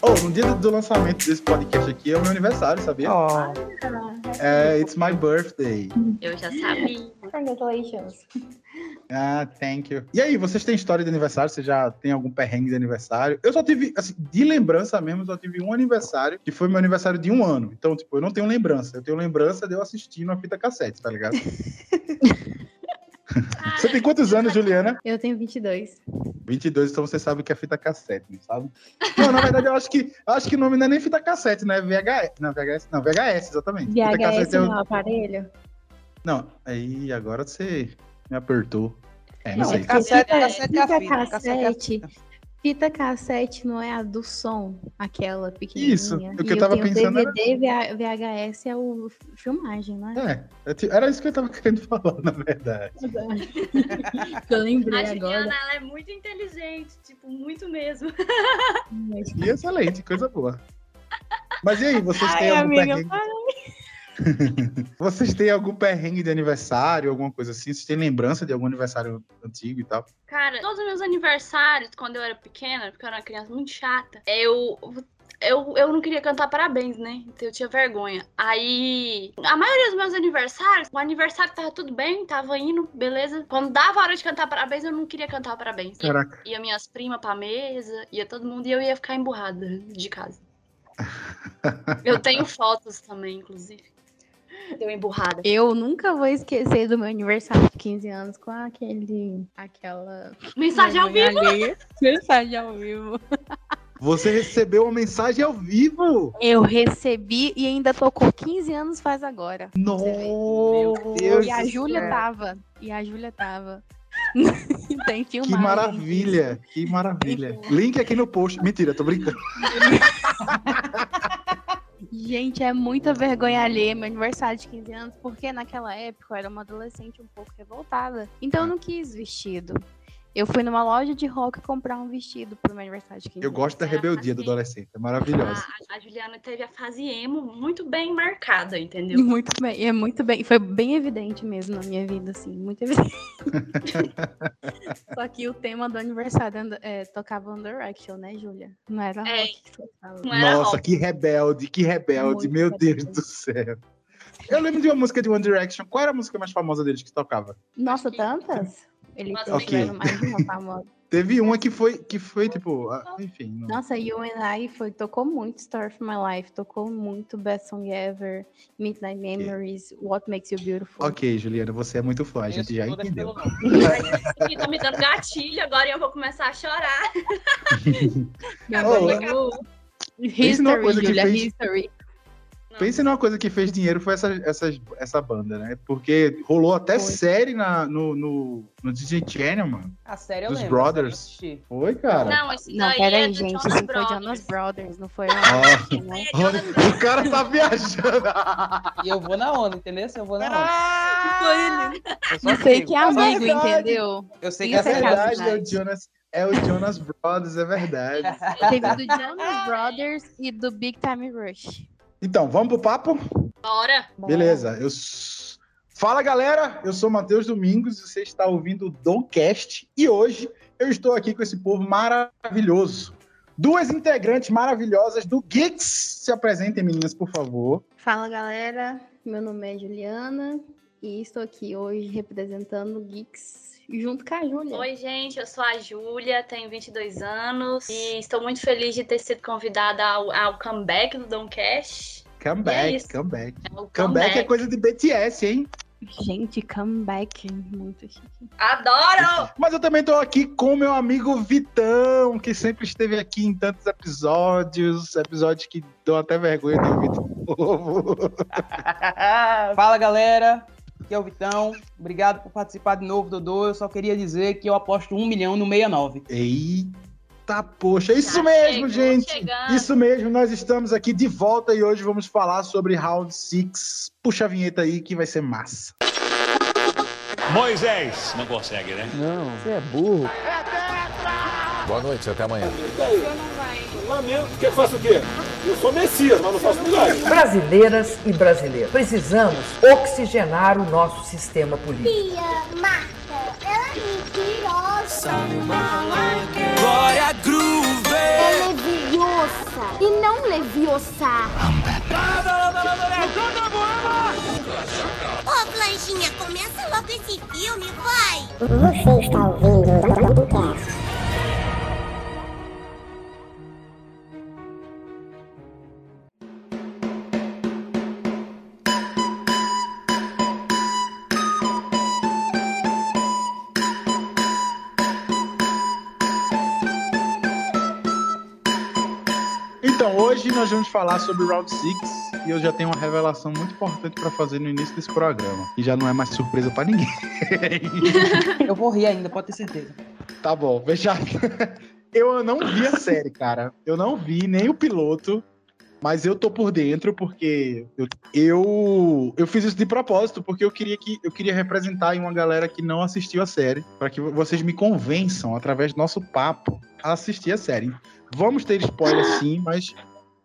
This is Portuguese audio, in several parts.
Oh, no dia do, lançamento desse podcast aqui é o meu aniversário, sabia? Oh, É, it's my birthday. Eu já sabia. Congratulations. Ah, thank you. E aí, vocês têm história de aniversário? Você já tem algum perrengue de aniversário? Eu só tive, assim, de lembrança mesmo, só tive um aniversário, que foi meu aniversário de um ano. Então, tipo, eu não tenho lembrança. Eu tenho lembrança de eu assistindo a fita cassete, tá ligado? você tem quantos anos, Juliana? Eu tenho 22. 22, então você sabe o que é fita cassete, não sabe? Não, na verdade, eu acho que, eu acho que o nome não é nem fita cassete, né? É VHS. Não, VHS, não, VHS, exatamente. Fita VHS cassete é o- no aparelho? Não, aí agora você me apertou. É, não, Não, sei. é Cassete- fita, cassete é a fita cassete é a cassete. Fita cassete não é a do som, aquela pequenininha. Isso, o que E eu tava pensando era- DVD, VH VHS é o filmagem, né? É, ti- era isso que eu tava querendo falar, na verdade. eu lembrei A Juliana, agora. ela é muito inteligente, tipo, muito mesmo. E excelente, coisa boa. Mas e aí, vocês têm Ai, algum amiga, perrengue? Vocês têm algum perrengue de aniversário, alguma coisa assim? Vocês têm lembrança de algum aniversário antigo e tal? Cara, todos os meus aniversários, quando eu era pequena, porque eu era uma criança muito chata, eu. Eu, eu não queria cantar parabéns, né? Então eu tinha vergonha. Aí, a maioria dos meus aniversários, o aniversário tava tudo bem, tava indo, beleza. Quando dava a hora de cantar parabéns, eu não queria cantar parabéns. Caraca. Ia minhas primas pra mesa, ia todo mundo e eu ia ficar emburrada de casa. Eu tenho fotos também, inclusive. Deu emburrada. Eu nunca vou esquecer do meu aniversário de 15 anos com aquele. aquela. Mensagem ao vivo. alheia. Mensagem ao vivo. Você recebeu uma mensagem ao vivo? Eu recebi e ainda tocou 15 anos faz agora. Nossa! Deus E a Júlia tava. E a Júlia tava. Tem Que filmagem. maravilha, que maravilha. Link aqui no post. Mentira, tô brincando. Gente, é muita vergonha alheia meu aniversário de 15 anos, porque naquela época eu era uma adolescente um pouco revoltada. Então eu não quis vestido. Eu fui numa loja de rock comprar um vestido pro meu aniversário de 15 Eu gosto da rebeldia do adolescente, é maravilhosa. A, a Juliana teve a fase emo muito bem marcada, entendeu? Muito bem, é muito bem. Foi bem evidente mesmo na minha vida, assim, muito evidente. Só que o tema do aniversário anda- é, tocava One Direction, né, Júlia? Não era É. rock que tocava. Nossa, rock. que rebelde, que rebelde, Muito meu Deus rebelde. do céu. Eu lembro de uma música de One Direction. Qual era a música mais famosa deles que tocava? Nossa, tantas? Ele Nossa, teve ok. mais de uma famosa. Teve uma que foi, que foi tipo, enfim. não- Nossa, You and I foi, tocou muito Story of My Life, tocou muito Best Song Ever, Midnight Memories, What Makes You Beautiful. Ok, Juliana, você é muito fã, a gente já entendeu. E tá me dando gatilho agora e eu vou começar a chorar. Oh, Pense numa History, coisa que Julia, fez- History. Pense numa coisa que fez dinheiro foi essa, essa, essa banda, né? Porque rolou até Foi. série na, no, no, no Disney Channel, mano. A série eu Dos lembro. Brothers. eu assisti. Foi, cara. Não, esse Não, daí peraí, é gente, Jonas isso foi Brothers. Jonas Brothers, não foi né? olha, o cara tá viajando. E eu vou na onda, entendeu? Se eu vou na onda. Ah, Eu só Não sei que é amigo, verdade. entendeu? Eu sei que Isso a é é série verdade, é o verdade. Jonas, é o Jonas Brothers, é verdade. Teve do Jonas Brothers e do Big Time Rush. Então, vamos pro papo? Bora. Beleza. Eu... Fala, galera. Eu sou Matheus Domingos e você está ouvindo o Domcast. E hoje eu estou aqui com esse povo maravilhoso. Duas integrantes maravilhosas do Geeks. Se apresentem, meninas, por favor. Fala galera, meu nome é Juliana e estou aqui hoje representando o Geeks junto com a Júlia. Oi, gente, eu sou a Júlia, tenho 22 anos e estou muito feliz de ter sido convidada ao, ao comeback do Domcast. É back, isso. come back. É o Come back é coisa de BTS, hein? Gente, comeback, muito chique. Adoro! Mas eu também tô aqui com meu amigo Vitão, que sempre esteve aqui em tantos episódios, episódios que dão até vergonha de ouvir de novo. Fala galera, aqui é o Vitão. Obrigado por participar de novo, Dodô. Eu só queria dizer que eu aposto um milhão no 69. Eita, poxa, isso Já mesmo, chegou gente. chegando. Isso mesmo, nós estamos aqui de volta e hoje vamos falar sobre Round 6. Puxa a vinheta aí que vai ser massa. Moisés. Não consegue, né? Não, você é burro. Boa noite, até amanhã. Lamento. Quer que faça o quê? Eu sou Messias, mas não faço milagre. Brasileiras e brasileiros, precisamos oxigenar o nosso sistema político. Tia, Marta, ela é mentirosa. Glória Groove! e não Leviosa. Ô, Blanchinha, começa logo esse filme, vai! Você está ouvindo o nós vamos falar sobre o Round 6 e eu já tenho uma revelação muito importante pra fazer no início desse programa. E já não é mais surpresa pra ninguém. Eu vou rir ainda, pode ter certeza. Tá bom, veja. Eu não vi a série, cara. Eu não vi nem o piloto, mas eu tô por dentro porque eu, eu, eu fiz isso de propósito, porque eu queria que eu queria representar uma galera que não assistiu a série, para que vocês me convençam através do nosso papo a assistir a série. Vamos ter spoiler sim, mas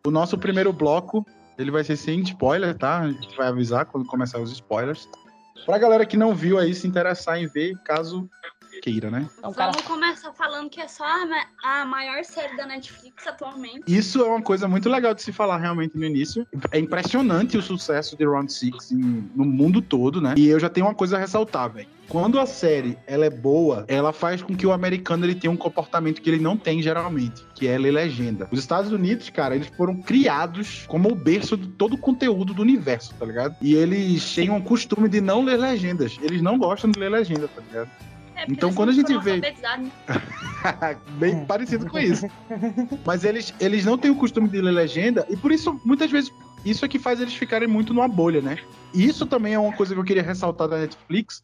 o nosso primeiro bloco, ele vai ser sem spoiler, tá? A gente vai avisar quando começar os spoilers. Pra galera que não viu aí se interessar em ver, caso queira, né? Então, cara, Vamos começar falando que é só a, ma- a maior série da Netflix atualmente. Isso é uma coisa muito legal de se falar realmente no início. É impressionante o sucesso de Round 6 em- no mundo todo, né? E eu já tenho uma coisa a ressaltar, velho. Quando a série ela é boa, ela faz com que o americano ele tenha um comportamento que ele não tem geralmente, que é ler legenda. Os Estados Unidos, cara, eles foram criados como o berço de todo o conteúdo do universo, tá ligado? E eles têm um costume de não ler legendas. Eles não gostam de ler legenda, tá ligado? É, Então, quando a gente vê- né? Bem parecido com isso. Mas eles, eles não têm o costume de ler legenda, e por isso, muitas vezes, isso é que faz eles ficarem muito numa bolha, né? E isso também é uma coisa que eu queria ressaltar da Netflix,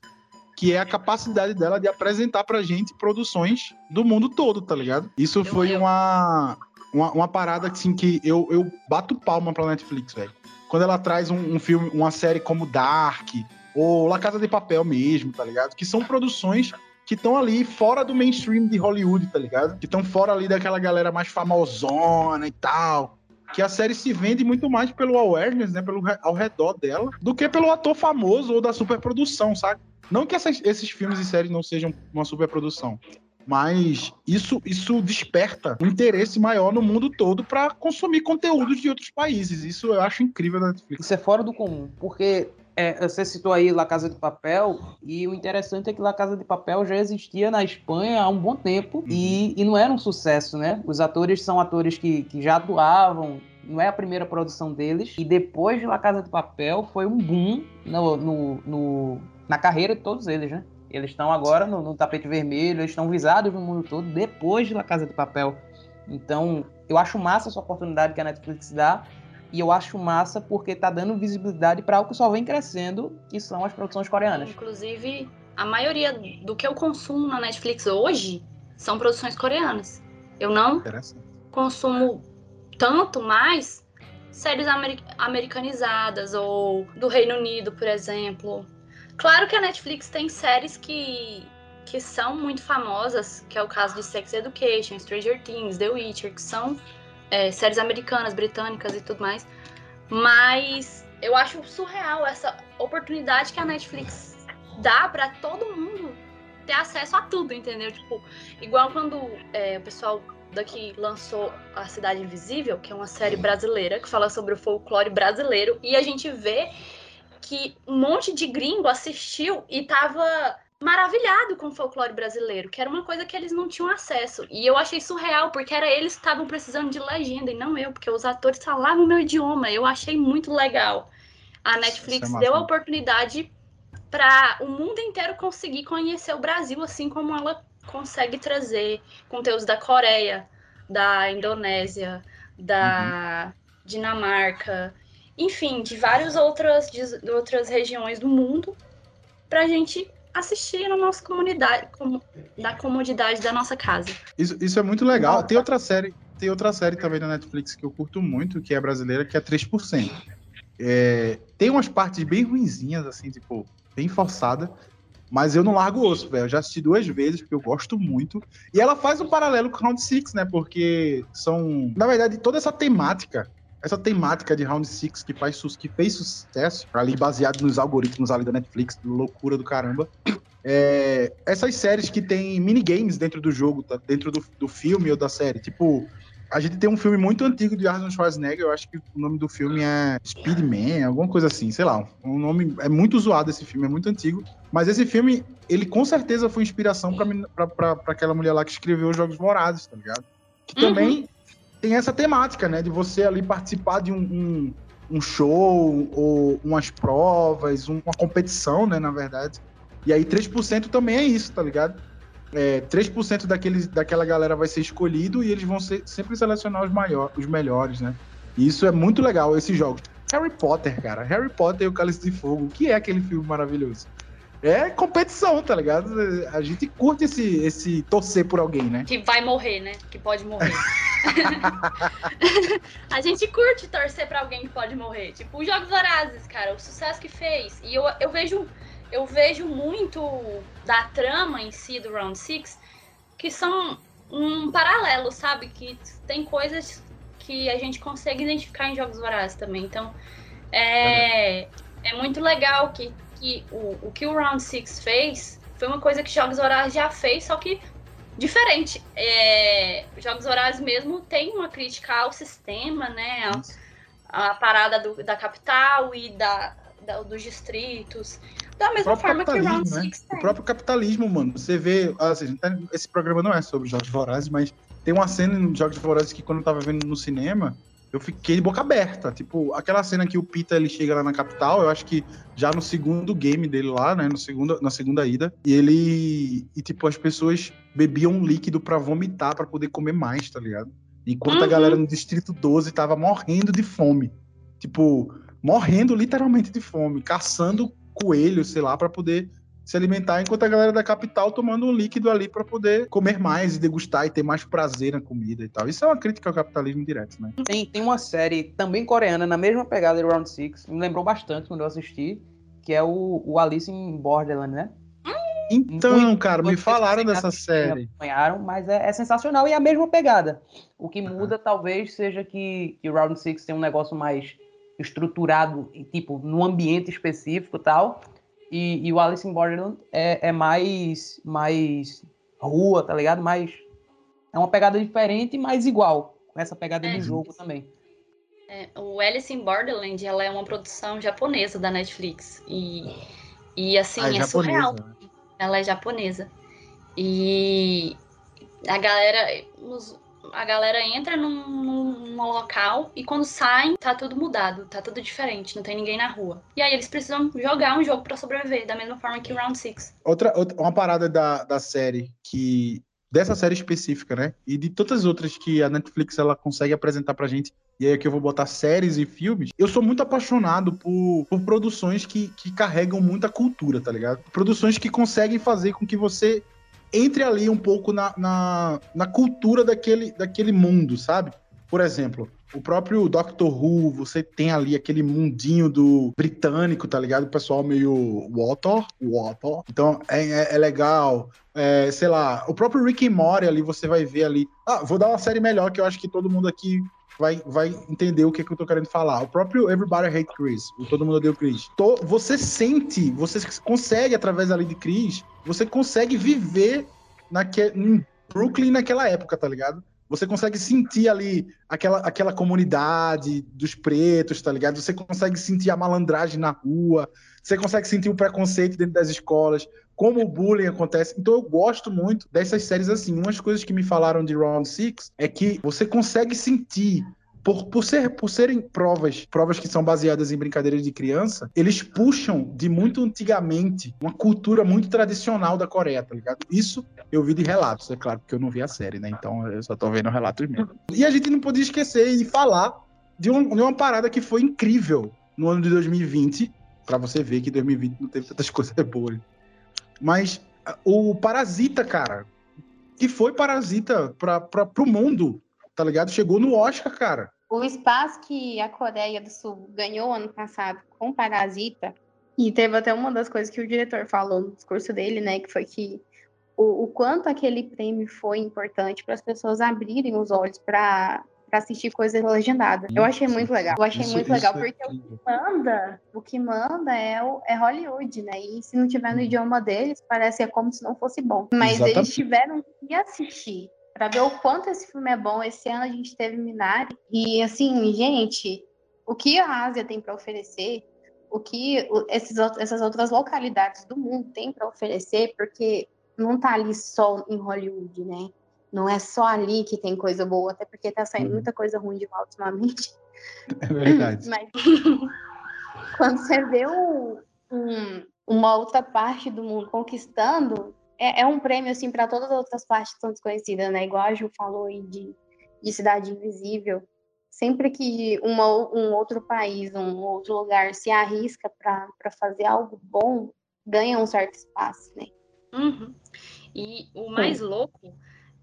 que é a capacidade dela de apresentar pra gente produções do mundo todo, tá ligado? Isso foi uma, uma, uma parada assim, que eu, eu bato palma pra Netflix, velho. Quando ela traz um, um filme, uma série como Dark, ou La Casa de Papel mesmo, tá ligado? Que são produções que estão ali fora do mainstream de Hollywood, tá ligado? Que estão fora ali daquela galera mais famosona e tal. Que a série se vende muito mais pelo awareness, né? Pelo ao redor dela, do que pelo ator famoso ou da superprodução, sabe? Não que essas- esses filmes e séries não sejam uma superprodução. Mas isso, isso desperta um interesse maior no mundo todo pra consumir conteúdos de outros países. Isso eu acho incrível da Netflix. Isso é fora do comum, porque é, você citou aí La Casa de Papel, e o interessante é que La Casa de Papel já existia na Espanha há um bom tempo e, e não era um sucesso, né? Os atores são atores que, que já atuavam, não é a primeira produção deles, e depois de La Casa de Papel foi um boom no, no- no- na carreira de todos eles, né? Eles estão agora no, no tapete vermelho, eles estão visados no mundo todo depois de La Casa de Papel. Então, eu acho massa essa oportunidade que a Netflix dá. E eu acho massa porque tá dando visibilidade para algo que só vem crescendo, que são as produções coreanas. Inclusive, a maioria do que eu consumo na Netflix hoje são produções coreanas. Eu não consumo tanto mais séries ameri- americanizadas ou do Reino Unido, por exemplo. Claro que a Netflix tem séries que, que são muito famosas, que é o caso de Sex Education, Stranger Things, The Witcher, que são é, séries americanas, britânicas e tudo mais. Mas eu acho surreal essa oportunidade que a Netflix dá pra todo mundo ter acesso a tudo, entendeu? Tipo, igual quando é, o pessoal daqui lançou A Cidade Invisível, que é uma série brasileira que fala sobre o folclore brasileiro, e a gente vê que um monte de gringo assistiu e tava maravilhado com o folclore brasileiro, que era uma coisa que eles não tinham acesso. E eu achei surreal, porque era eles que estavam precisando de legenda e não eu, porque os atores falavam o meu idioma. Eu achei muito legal. A Netflix Isso é deu a oportunidade para o mundo inteiro conseguir conhecer o Brasil, assim como ela consegue trazer conteúdos da Coreia, da Indonésia, da Dinamarca, enfim, de várias outras, de outras regiões do mundo, para a gente assistir na nossa comunidade, como, da comodidade da nossa casa. Isso, isso é muito legal. Tem outra série, tem outra série também na Netflix que eu curto muito, que é brasileira, que é 3%. É, tem umas partes bem ruinzinhas, assim, tipo, bem forçada, mas eu não largo o osso, velho. Eu já assisti duas vezes, porque eu gosto muito. E ela faz um paralelo com Round Six, né? Porque são. Na verdade, toda essa temática, essa temática de Round Six que, faz, que fez sucesso, ali baseado nos algoritmos ali da Netflix, loucura do caramba. É, essas séries que tem minigames dentro do jogo, tá? dentro do, do filme ou da série, tipo a gente tem um filme muito antigo de Arnold Schwarzenegger, eu acho que o nome do filme é Speedman, alguma coisa assim, sei lá. Um nome é muito zoado esse filme, é muito antigo. Mas esse filme, ele com certeza foi inspiração para aquela mulher lá que escreveu os Jogos Vorazes, tá ligado? Que uhum. Tem essa temática, né? De você ali participar de um, um, um show ou umas provas, uma competição, né? Na verdade. E aí 3% também é isso, tá ligado? é, 3% daqueles, daquela galera vai ser escolhido e eles vão ser, sempre selecionar os, maior, os melhores, né? E isso é muito legal, esses jogos. Harry Potter, cara. Harry Potter e o Cálice de Fogo. Que é aquele filme maravilhoso? É competição, tá ligado? A gente curte esse, esse torcer por alguém, né? Que vai morrer, né? Que pode morrer. a gente curte torcer pra alguém que pode morrer. Tipo, os Jogos Vorazes, cara, o sucesso que fez. E eu, eu vejo eu vejo muito da trama em si do Round 6 que são um paralelo, sabe? Que tem coisas que a gente consegue identificar em Jogos Vorazes também. Então, é, é muito legal que, que o, o que o Round 6 fez foi uma coisa que Jogos Vorazes já fez, só que diferente. É, Jogos Vorazes mesmo tem uma crítica ao sistema, né? A, a parada do, da capital e da, da, dos distritos. Da mesma forma que o Round né? O próprio capitalismo, mano. Você vê. Assim, esse programa não é sobre Jogos Vorazes, mas tem uma cena em Jogos Vorazes que quando eu tava vendo no cinema, eu fiquei de boca aberta. Tipo, aquela cena que o Peter ele chega lá na capital, eu acho que já no segundo game dele lá, né? No segundo, na segunda ida. E ele. E tipo, as pessoas bebiam um líquido para vomitar, para poder comer mais, tá ligado? Enquanto uhum. a galera no Distrito 12 tava morrendo de fome. Tipo, morrendo literalmente de fome, caçando coelho, sei lá, para poder se alimentar, enquanto a galera da capital tomando um líquido ali para poder comer mais e degustar e ter mais prazer na comida e tal. Isso é uma crítica ao capitalismo direto, né? Tem, tem uma série também coreana, na mesma pegada do Round Six, me lembrou bastante quando eu assisti, que é o, o Alice in Borderland, né? Então, muito, cara, me falaram dessa série. Acompanharam, mas é, é, sensacional e é a mesma pegada. O que muda uhum. talvez seja que, que o Round Six tem um negócio mais estruturado, tipo, num ambiente específico e tal. E, e o Alice in Borderland é, é mais, mais rua, tá ligado? Mais, é uma pegada diferente, mas igual, com essa pegada é, de jogo também. É, o Alice in Borderland, ela é uma produção japonesa da Netflix. E, e assim, ah, é, é surreal. Né? Ela é japonesa. E a galera, os, a galera entra num, num, local e quando saem, tá tudo mudado, tá tudo diferente, não tem ninguém na rua. E aí eles precisam jogar um jogo para sobreviver, da mesma forma que o Round 6. Outra, outra, uma parada da, da série que. Dessa série específica, né? E de todas as outras que a Netflix ela consegue apresentar pra gente, e aí aqui eu vou botar séries e filmes. Eu sou muito apaixonado por, por produções que, que carregam muita cultura, tá ligado? Produções que conseguem fazer com que você entre ali um pouco na, na, na, cultura daquele, daquele mundo, sabe? Por exemplo, o próprio Doctor Who, você tem ali aquele mundinho do britânico, tá ligado? O pessoal meio water, water. Então é, é, é legal. É, sei lá, o próprio Rick and Morty ali, você vai ver ali. Ah, vou dar uma série melhor que eu acho que todo mundo aqui vai, vai entender o que, é que eu tô querendo falar. O próprio Everybody Hate Chris, o Todo Mundo Odeia o Chris. Tô, você sente, você consegue, através ali de Chris, você consegue viver naque, em Brooklyn naquela época, tá ligado? Você consegue sentir ali aquela, aquela comunidade dos pretos, tá ligado? Você consegue sentir a malandragem na rua, você consegue sentir o preconceito dentro das escolas, como o bullying acontece. Então eu gosto muito dessas séries assim. Umas coisas que me falaram de Round Six é que você consegue sentir por, por, ser, por serem provas, provas que são baseadas em brincadeiras de criança, eles puxam de muito antigamente uma cultura muito tradicional da Coreia, tá ligado? Isso eu vi de relatos, é claro, porque eu não vi a série, né? Então eu só tô vendo relatos mesmo. E a gente não podia esquecer de falar de, um, de uma parada que foi incrível no ano de 2020, para você ver que 2020 não teve tantas coisas boas. Mas o Parasita, cara, que foi Parasita para o mundo, tá ligado? Chegou no Oscar, cara. O espaço que a Coreia do Sul ganhou ano passado com Parasita, e teve até uma das coisas que o diretor falou no discurso dele, né, que foi que o, o quanto aquele prêmio foi importante para as pessoas abrirem os olhos para para assistir coisas legendadas. Eu achei muito legal. Eu achei isso, muito legal, é porque é o que manda, o que manda é, o, é Hollywood, né? E se não tiver no idioma deles, parece é como se não fosse bom. Mas Exatamente. eles tiveram que assistir para ver o quanto esse filme é bom. Esse ano a gente teve Minari e assim, gente, o que a Ásia tem para oferecer, o que esses, essas outras localidades do mundo têm para oferecer, porque não tá ali só em Hollywood, né? Não é só ali que tem coisa boa, até porque tá saindo muita coisa ruim de lá ultimamente. É verdade. Mas quando você vê um, um, uma outra parte do mundo conquistando, é, é um prêmio assim para todas as outras partes que são desconhecidas, né? Igual a Ju falou aí de, de Cidade Invisível. Sempre que uma, um outro país, um outro lugar se arrisca para fazer algo bom, ganha um certo espaço, né? Uhum. E o mais Sim. louco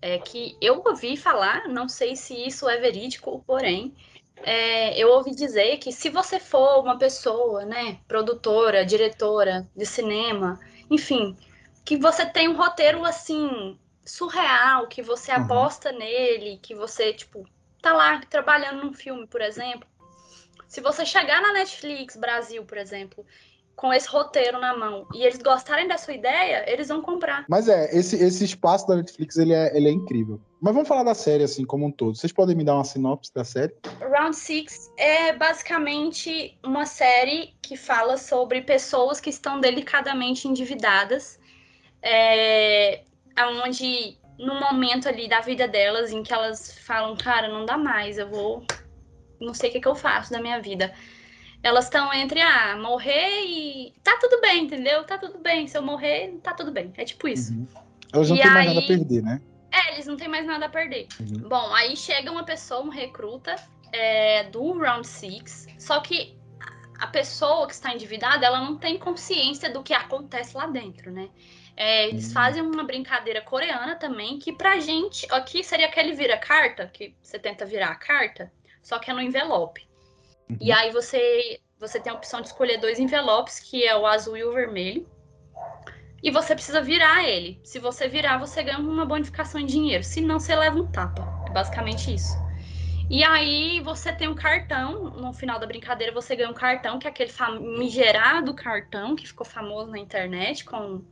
é que eu ouvi falar, não sei se isso é verídico, porém, é, eu ouvi dizer que se você for uma pessoa, né, produtora, diretora de cinema, enfim, que você tem um roteiro assim surreal, que você uhum. aposta nele, que você tipo tá lá trabalhando num filme, por exemplo. Se você chegar na Netflix Brasil, por exemplo, com esse roteiro na mão e eles gostarem da sua ideia, eles vão comprar. Mas é, esse, esse espaço da Netflix, ele é, ele é incrível. Mas vamos falar da série, assim, como um todo. Vocês podem me dar uma sinopse da série? Round Six é basicamente uma série que fala sobre pessoas que estão delicadamente endividadas, é, onde no momento ali da vida delas, em que elas falam, cara, não dá mais, eu vou... Não sei o que, que eu faço da minha vida elas estão entre ah, morrer e tá tudo bem, entendeu? Tá tudo bem. Se eu morrer, tá tudo bem. É tipo isso. Uhum. Elas não têm mais nada a perder, né? É, eles não têm mais nada a perder. Uhum. Bom, aí chega uma pessoa, um recruta é, do Round Six, só que a pessoa que está endividada, ela não tem consciência do que acontece lá dentro, né? É, eles uhum. fazem uma brincadeira coreana também, que pra gente, aqui seria aquele vira-carta, que você tenta virar a carta, só que é no envelope. Uhum. E aí você, você tem a opção de escolher dois envelopes, que é o azul e o vermelho. E você precisa virar ele. Se você virar, você ganha uma bonificação em dinheiro. Se não, você leva um tapa. É basicamente isso. E aí você tem um cartão, no final da brincadeira você ganha um cartão, que é aquele famigerado cartão que ficou famoso na internet, com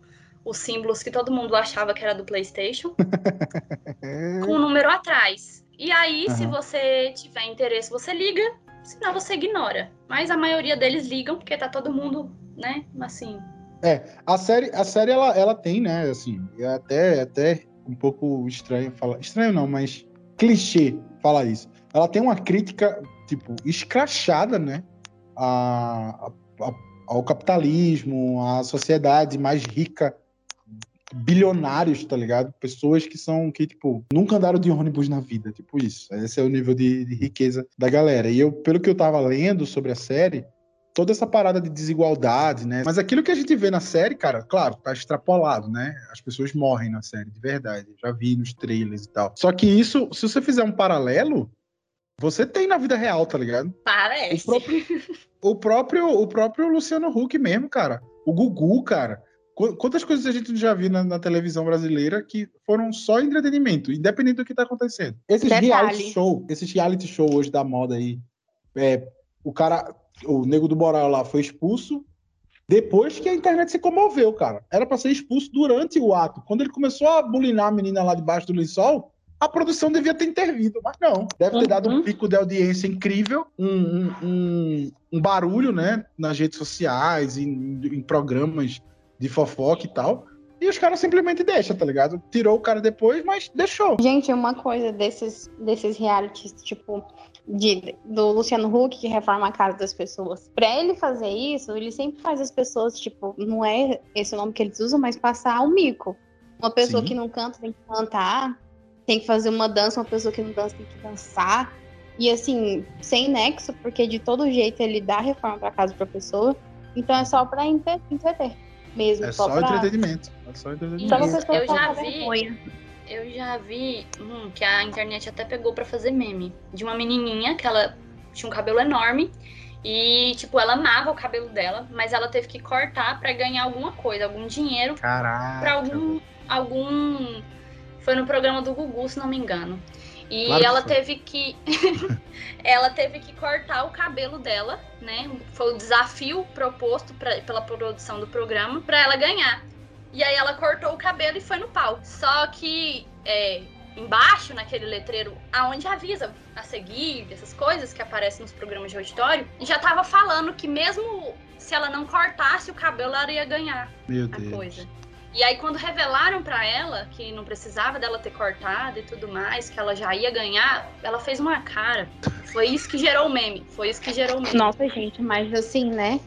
os símbolos que todo mundo achava que era do Playstation, com o um número atrás. E aí, uhum. se você tiver interesse, você liga senão você ignora. Mas a maioria deles ligam, porque tá todo mundo, né, assim. É, a série, a série ela, ela tem, né, assim, é até, é até um pouco estranho falar. Estranho não, mas clichê falar isso. Ela tem uma crítica, tipo, escrachada, né, a, a, ao capitalismo, à sociedade mais rica bilionários, tá ligado? Pessoas que são, que, tipo, nunca andaram de ônibus na vida, tipo isso. Esse é o nível de, de riqueza da galera. E eu, pelo que eu tava lendo sobre a série, toda essa parada de desigualdade, né? Mas aquilo que a gente vê na série, cara, claro, tá extrapolado, né? As pessoas morrem na série, de verdade. Já vi nos trailers e tal. Só que isso, se você fizer um paralelo, você tem na vida real, tá ligado? Parece. O próprio, o próprio, o próprio Luciano Huck mesmo, cara. O Gugu, cara. Quantas coisas a gente já viu na, na, televisão brasileira que foram só entretenimento, independente do que tá acontecendo. Esses Detalhe. reality show, esses reality show hoje da moda aí, é, o cara, o nego do Moral lá foi expulso depois que a internet se comoveu, cara. Era para ser expulso durante o ato. Quando ele começou a bulinar a menina lá debaixo do lençol, a produção devia ter intervido, mas não. Deve ter dado um uhum. pico de audiência incrível, um, um, um, um barulho, né, nas redes sociais, em, em programas de fofoca e tal. E os caras simplesmente deixam, tá ligado? Tirou o cara depois, mas deixou. Gente, uma coisa desses, desses realities, tipo, de, do Luciano Huck, que reforma a casa das pessoas. Pra ele fazer isso, ele sempre faz as pessoas, tipo, não é esse o nome que eles usam, mas passar o mico. Uma pessoa Sim. que não canta tem que cantar, tem que fazer uma dança, uma pessoa que não dança tem que dançar. E assim, sem nexo, porque de todo jeito ele dá reforma pra casa pra pessoa. Então é só pra entreter mesmo. É só, só pra... entretenimento. É só entretenimento. eu já vi. Eu já vi hum, que a internet até pegou para fazer meme de uma menininha que ela tinha um cabelo enorme e, tipo, ela amava o cabelo dela, mas ela teve que cortar para ganhar alguma coisa, algum dinheiro. Caraca. Pra algum. algum. Foi no programa do Gugu, se não me engano. E claro ela teve que ela teve que cortar o cabelo dela, né? Foi o desafio proposto pra, pela produção do programa para ela ganhar. E aí ela cortou o cabelo e foi no pau. Só que é, embaixo, naquele letreiro, aonde avisa a seguir, essas coisas que aparecem nos programas de auditório, já tava falando que mesmo se ela não cortasse o cabelo, ela ia ganhar Meu a Deus. coisa. E aí, quando revelaram pra ela que não precisava dela ter cortado e tudo mais, que ela já ia ganhar, ela fez uma cara. Foi isso que gerou o meme. Foi isso que gerou o meme. Nossa, gente, mas assim, né?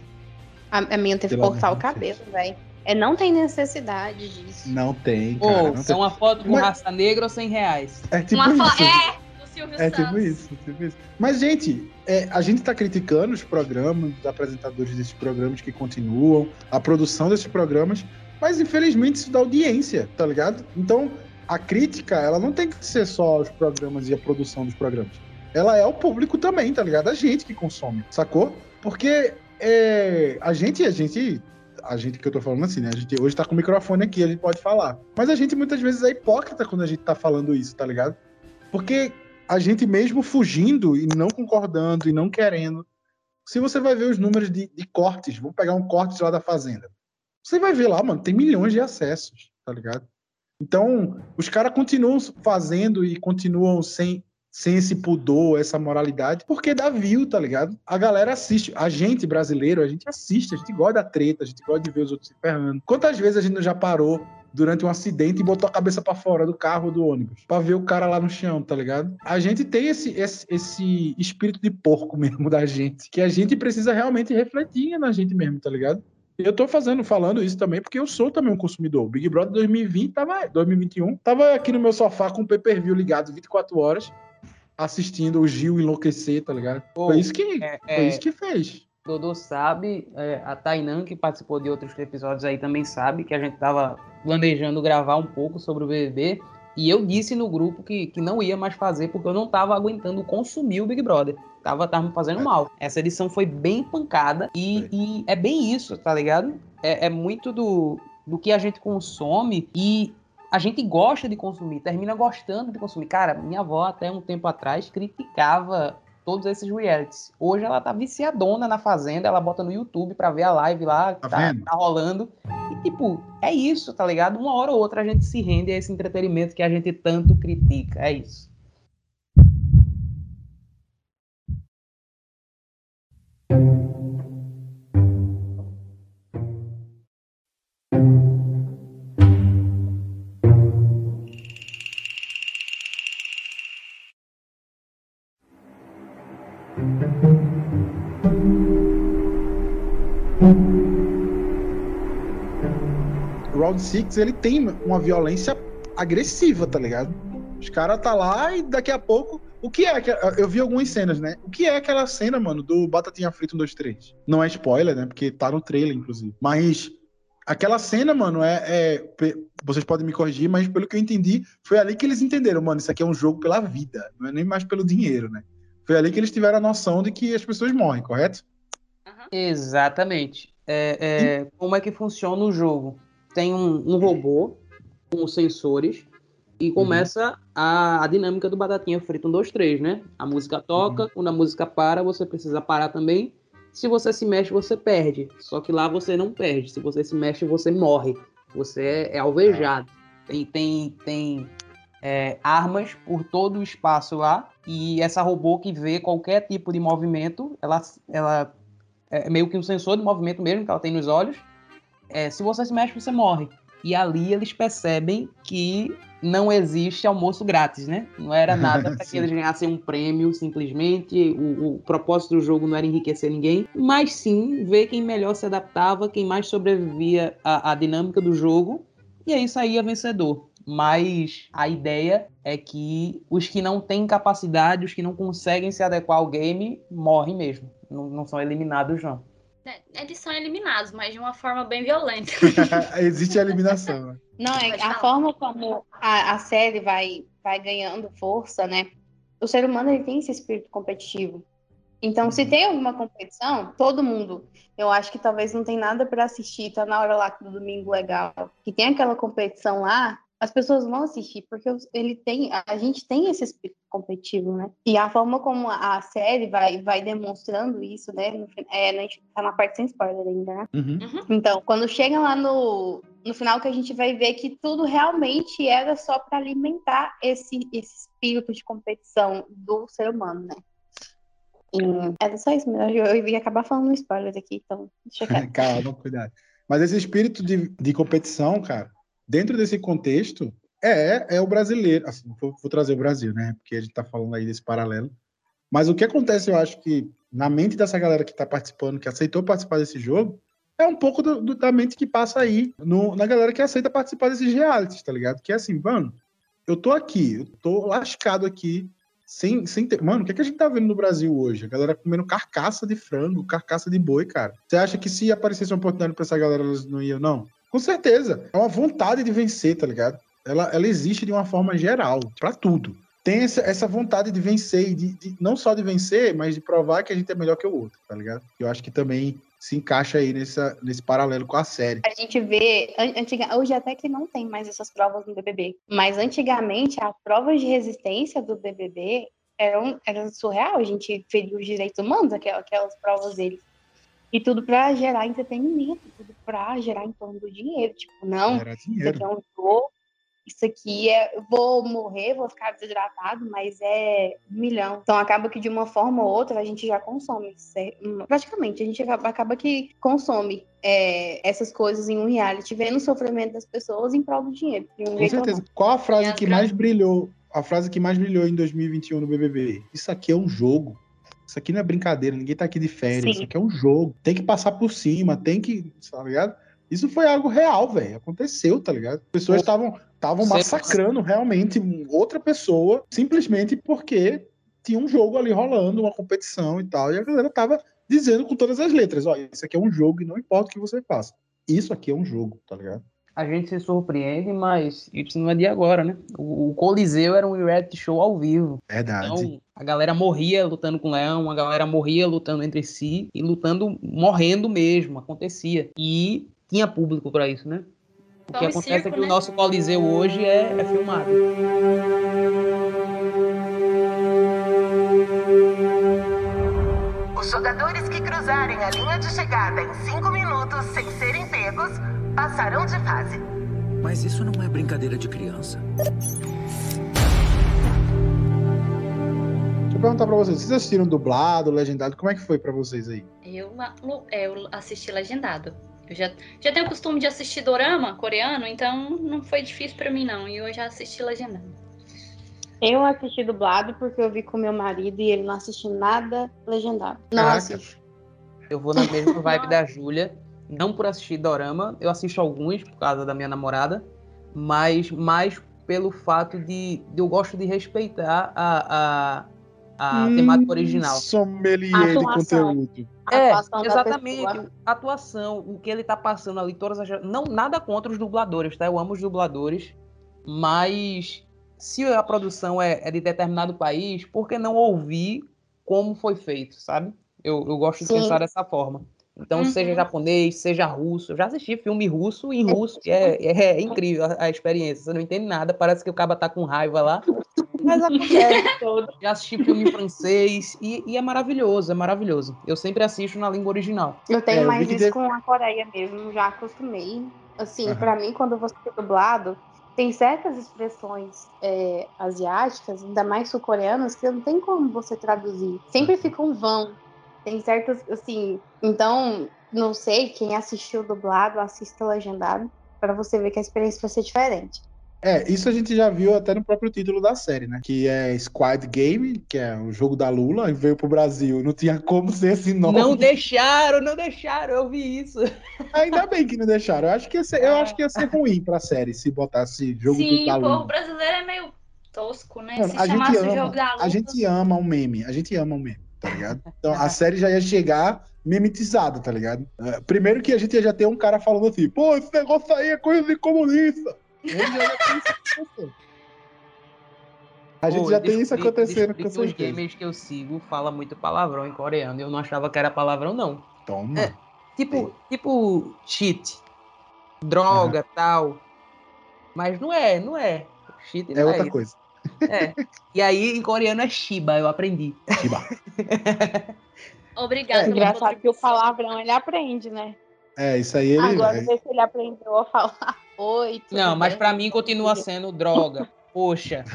A, a minha teve que cortar o cabelo, velho. É, não tem necessidade disso. Não tem, cara. Ou não é tem. uma foto com Mas- raça negra ou 100 reais. É tipo uma isso. foto. É, do Silvio É Santos. tipo isso, tipo isso. Mas, gente, é, a gente tá criticando os programas, os apresentadores desses programas que continuam, a produção desses programas, mas infelizmente isso dá audiência, tá ligado? Então, a crítica, ela não tem que ser só os programas e a produção dos programas. Ela é o público também, tá ligado? A gente que consome, sacou? Porque é, a gente, a gente, a gente que eu tô falando assim, né? A gente hoje tá com o microfone aqui, a gente pode falar. Mas a gente muitas vezes é hipócrita quando a gente tá falando isso, tá ligado? Porque a gente mesmo fugindo e não concordando e não querendo. Se você vai ver os números de, de cortes, vou pegar um corte lá da Fazenda. Você vai ver lá, mano, tem milhões de acessos, tá ligado? Então, os caras continuam fazendo e continuam sem, sem esse pudor, essa moralidade, porque dá view, tá ligado? A galera assiste. A gente brasileiro, a gente assiste, a gente gosta da treta, a gente gosta de ver os outros se ferrando. Quantas vezes a gente já parou durante um acidente e botou a cabeça pra fora do carro ou do ônibus pra ver o cara lá no chão, tá ligado? A gente tem esse, esse, esse espírito de porco mesmo da gente, que a gente precisa realmente refletir na gente mesmo, tá ligado? Eu tô fazendo, falando isso também, porque eu sou também um consumidor. O Big Brother 2020 tava, 2021, tava aqui no meu sofá com o pay-per-view ligado 24 horas, assistindo o Gil enlouquecer, tá ligado? Pô, Foi isso que, É, foi é, isso que fez. Dodô sabe, é, a Tainan, que participou de outros episódios aí, também sabe que a gente tava planejando gravar um pouco sobre o BBB. E eu disse no grupo que, que não ia mais fazer porque eu não tava aguentando consumir o Big Brother. Tava, tava me fazendo mal. Essa edição foi bem pancada e, e é bem isso, tá ligado? É, é muito do, do que a gente consome e a gente gosta de consumir, termina gostando de consumir. Cara, minha avó até um tempo atrás criticava todos esses realities. Hoje ela tá viciadona na Fazenda, ela bota no YouTube pra ver a live lá, Tá tá, tá rolando. E tipo, é isso, tá ligado? Uma hora ou outra a gente se rende a esse entretenimento que a gente tanto critica. É isso. Round 6, ele tem uma violência agressiva, tá ligado? Os caras tá lá e daqui a pouco. O que é? que- Eu vi algumas cenas, né? O que é aquela cena, mano, do Batatinha Frita 1, 2, 3? Não é spoiler, né? Porque tá no trailer, inclusive. Mas aquela cena, mano, é, é- Vocês podem me corrigir, mas pelo que eu entendi, foi ali que eles entenderam, mano, isso aqui é um jogo pela vida, não é nem mais pelo dinheiro, né? Foi ali que eles tiveram a noção de que as pessoas morrem, correto? Exatamente. É, é, como é que funciona o jogo? Tem um, um robô com sensores e começa a, a dinâmica do Batatinha Frita 1, 2, 3, né? A música toca, quando a música para, você precisa parar também. Se você se mexe, você perde. Só que lá você não perde. Se você se mexe, você morre. Você é, é alvejado. Tem, tem, tem é, armas por todo o espaço lá. E essa robô que vê qualquer tipo de movimento, ela, ela é meio que um sensor de movimento mesmo que ela tem nos olhos. É, se você se mexe, você morre. E ali eles percebem que não existe almoço grátis, né? Não era nada para que eles ganhassem um prêmio, simplesmente. O, o propósito do jogo não era enriquecer ninguém, mas sim ver quem melhor se adaptava, quem mais sobrevivia à, à dinâmica do jogo. E aí saía vencedor. Mas a ideia é que os que não têm capacidade, os que não conseguem se adequar ao game, morrem mesmo. Não, não são eliminados, não. Eles são eliminados, mas de uma forma bem violenta. Existe a eliminação, né? Não, é a forma como a, a série vai, vai ganhando força, né? O ser humano ele tem esse espírito competitivo. Então, se tem alguma competição, todo mundo, eu acho que talvez não tem nada para assistir, tá na hora lá do domingo legal, que tem aquela competição lá, as pessoas vão assistir, porque ele tem, a gente tem esse espírito competitivo, né? E a forma como a série vai, vai demonstrando isso, né? No, é, a gente tá na parte sem spoiler ainda, né? Uhum. Então, quando chega lá no, no final, que a gente vai ver que tudo realmente era só para alimentar esse, esse espírito de competição do ser humano, né? E era só isso. Eu, eu ia acabar falando spoilers aqui, então deixa quieto. Calma, cuidado. Mas esse espírito de, de competição, cara, dentro desse contexto, é, é o brasileiro. Assim, vou, vou trazer o Brasil, né? Porque a gente tá falando aí desse paralelo. Mas o que acontece, eu acho que na mente dessa galera que tá participando, que aceitou participar desse jogo, é um pouco do, do- da mente que passa aí no- na galera que aceita participar desses realities, tá ligado? Que é assim, mano, eu tô aqui, eu tô lascado aqui, sem, sem ter. Mano, o que, é que a gente tá vendo no Brasil hoje? A galera comendo carcaça de frango, carcaça de boi, cara. Você acha que se aparecesse uma oportunidade pra essa galera, elas não iam, não? Com certeza. É uma vontade de vencer, tá ligado? Ela, ela existe de uma forma geral, pra tudo. Tem essa, essa vontade de vencer, de, de- não só de vencer, mas de provar que a gente é melhor que o outro, tá ligado? Eu acho que também se encaixa aí nessa, nesse paralelo com a série. A gente vê, an- antiga, hoje até que não tem mais essas provas no BBB, mas antigamente as provas de resistência do BBB eram, eram surreal, a gente feria os direitos humanos, aquelas, aquelas provas deles. E tudo pra gerar entretenimento, tudo pra gerar em torno do dinheiro. Tipo, não, isso aqui é um jogo, isso aqui é. Vou morrer, vou ficar desidratado, mas é um milhão. Então acaba que de uma forma ou outra a gente já consome. hum, Praticamente, a gente acaba, acaba que consome é, essas coisas em um reality, vendo o sofrimento das pessoas em prol do dinheiro. um Com certeza. Qual a frase as que grandes- mais brilhou? A frase que mais brilhou em 2021 no BBB? Isso aqui é um jogo. Isso aqui não é brincadeira, ninguém tá aqui de férias. Sim. Isso aqui é um jogo. Tem que passar por cima, tem que. Tá ligado? Isso foi algo real, velho. Aconteceu, tá ligado? As pessoas estavam estavam massacrando realmente outra pessoa simplesmente porque tinha um jogo ali rolando, uma competição e tal. E a galera tava dizendo com todas as letras: ó, isso aqui é um jogo e não importa o que você faça. Isso aqui é um jogo, tá ligado? A gente se surpreende, mas isso não é de agora, né? O, Coliseu era um reality show ao vivo. Verdade. Então, a galera morria lutando com o leão, a galera morria lutando entre si e lutando, morrendo mesmo, acontecia. E tinha público pra isso, né? O Então, que e acontece é circo, que né? o nosso Coliseu hoje é, é filmado. Os jogadores que cruzarem a linha de chegada em cinco minutos sem serem pegos passarão de fase. Mas isso não é brincadeira de criança. Deixa eu perguntar pra vocês, vocês assistiram dublado, legendado? Como é que foi pra vocês aí? Eu, é, eu assisti legendado. Eu já, já tenho o costume de assistir dorama coreano, então não foi difícil pra mim, não. E eu já assisti legendado. Eu assisti dublado porque eu vi com meu marido e ele não assistiu nada legendado. Não Caraca. assiste. Eu vou na mesma vibe da Júlia, não por assistir dorama, eu assisto alguns por causa da minha namorada, mas mais pelo fato de, de eu gosto de respeitar a, a, a temática original. Hum, Sommelier de Atuação. conteúdo. A É, exatamente. atuação, o que ele tá passando ali, todas as. Não, nada contra os dubladores, tá? Eu amo os dubladores, mas se a produção é, é de determinado país, por que não ouvir como foi feito, sabe? Eu, eu gosto de Sim. pensar dessa forma. Então, Uhum. seja japonês, seja russo. Eu já assisti filme russo em russo, e é, é, é incrível a, a experiência. Você não entende nada, parece que o cara tá com raiva lá. Mas acontece. Já assisti filme em francês e, e é maravilhoso, é maravilhoso. Eu sempre assisto na língua original. Eu tenho É, mais que isso teve- com a Coreia mesmo, já acostumei. Assim, Aham. pra mim, quando você é dublado, tem certas expressões é, asiáticas, ainda mais sul-coreanas, que não tem como você traduzir. Sempre fica um vão. Tem certas, assim. Então, não sei, quem assistiu dublado, assista legendado, pra você ver que a experiência vai ser diferente. É, isso a gente já viu até no próprio título da série, né? Que é Squad Game, que é o jogo da Lula, e veio pro Brasil. Não tinha como ser esse nome. Não deixaram, não deixaram, eu vi isso. Ainda bem que não deixaram. Eu acho que ia ser, eu acho que ia ser ruim pra série se botasse jogo do, Sim, da o povo Lula. brasileiro é meio tosco, né? Mano, Se a gente chamasse o ama, jogo da luta. a gente ama um meme, a gente ama um meme, tá ligado? Então a série já ia chegar memetizada, tá ligado? É, Primeiro que a gente ia já ter um cara falando assim, pô, esse negócio aí é coisa de comunista. A gente Pô, já tem isso acontecendo com que os certeza. gamers que eu sigo fala muito palavrão em coreano. Eu não achava que era palavrão, não. Toma. É, tipo, tipo cheat, droga, tal. Mas não é, não é. Cheat É não outra isso. coisa. É. E aí, em coreano é Shiba, eu aprendi. Shiba. Obrigada. pela Engraçado que o palavrão ele aprende, né? É, isso aí ele. Agora é, vê se ele aprendeu a falar. Oi, tudo Não, mas pra mim continua sendo droga. Poxa.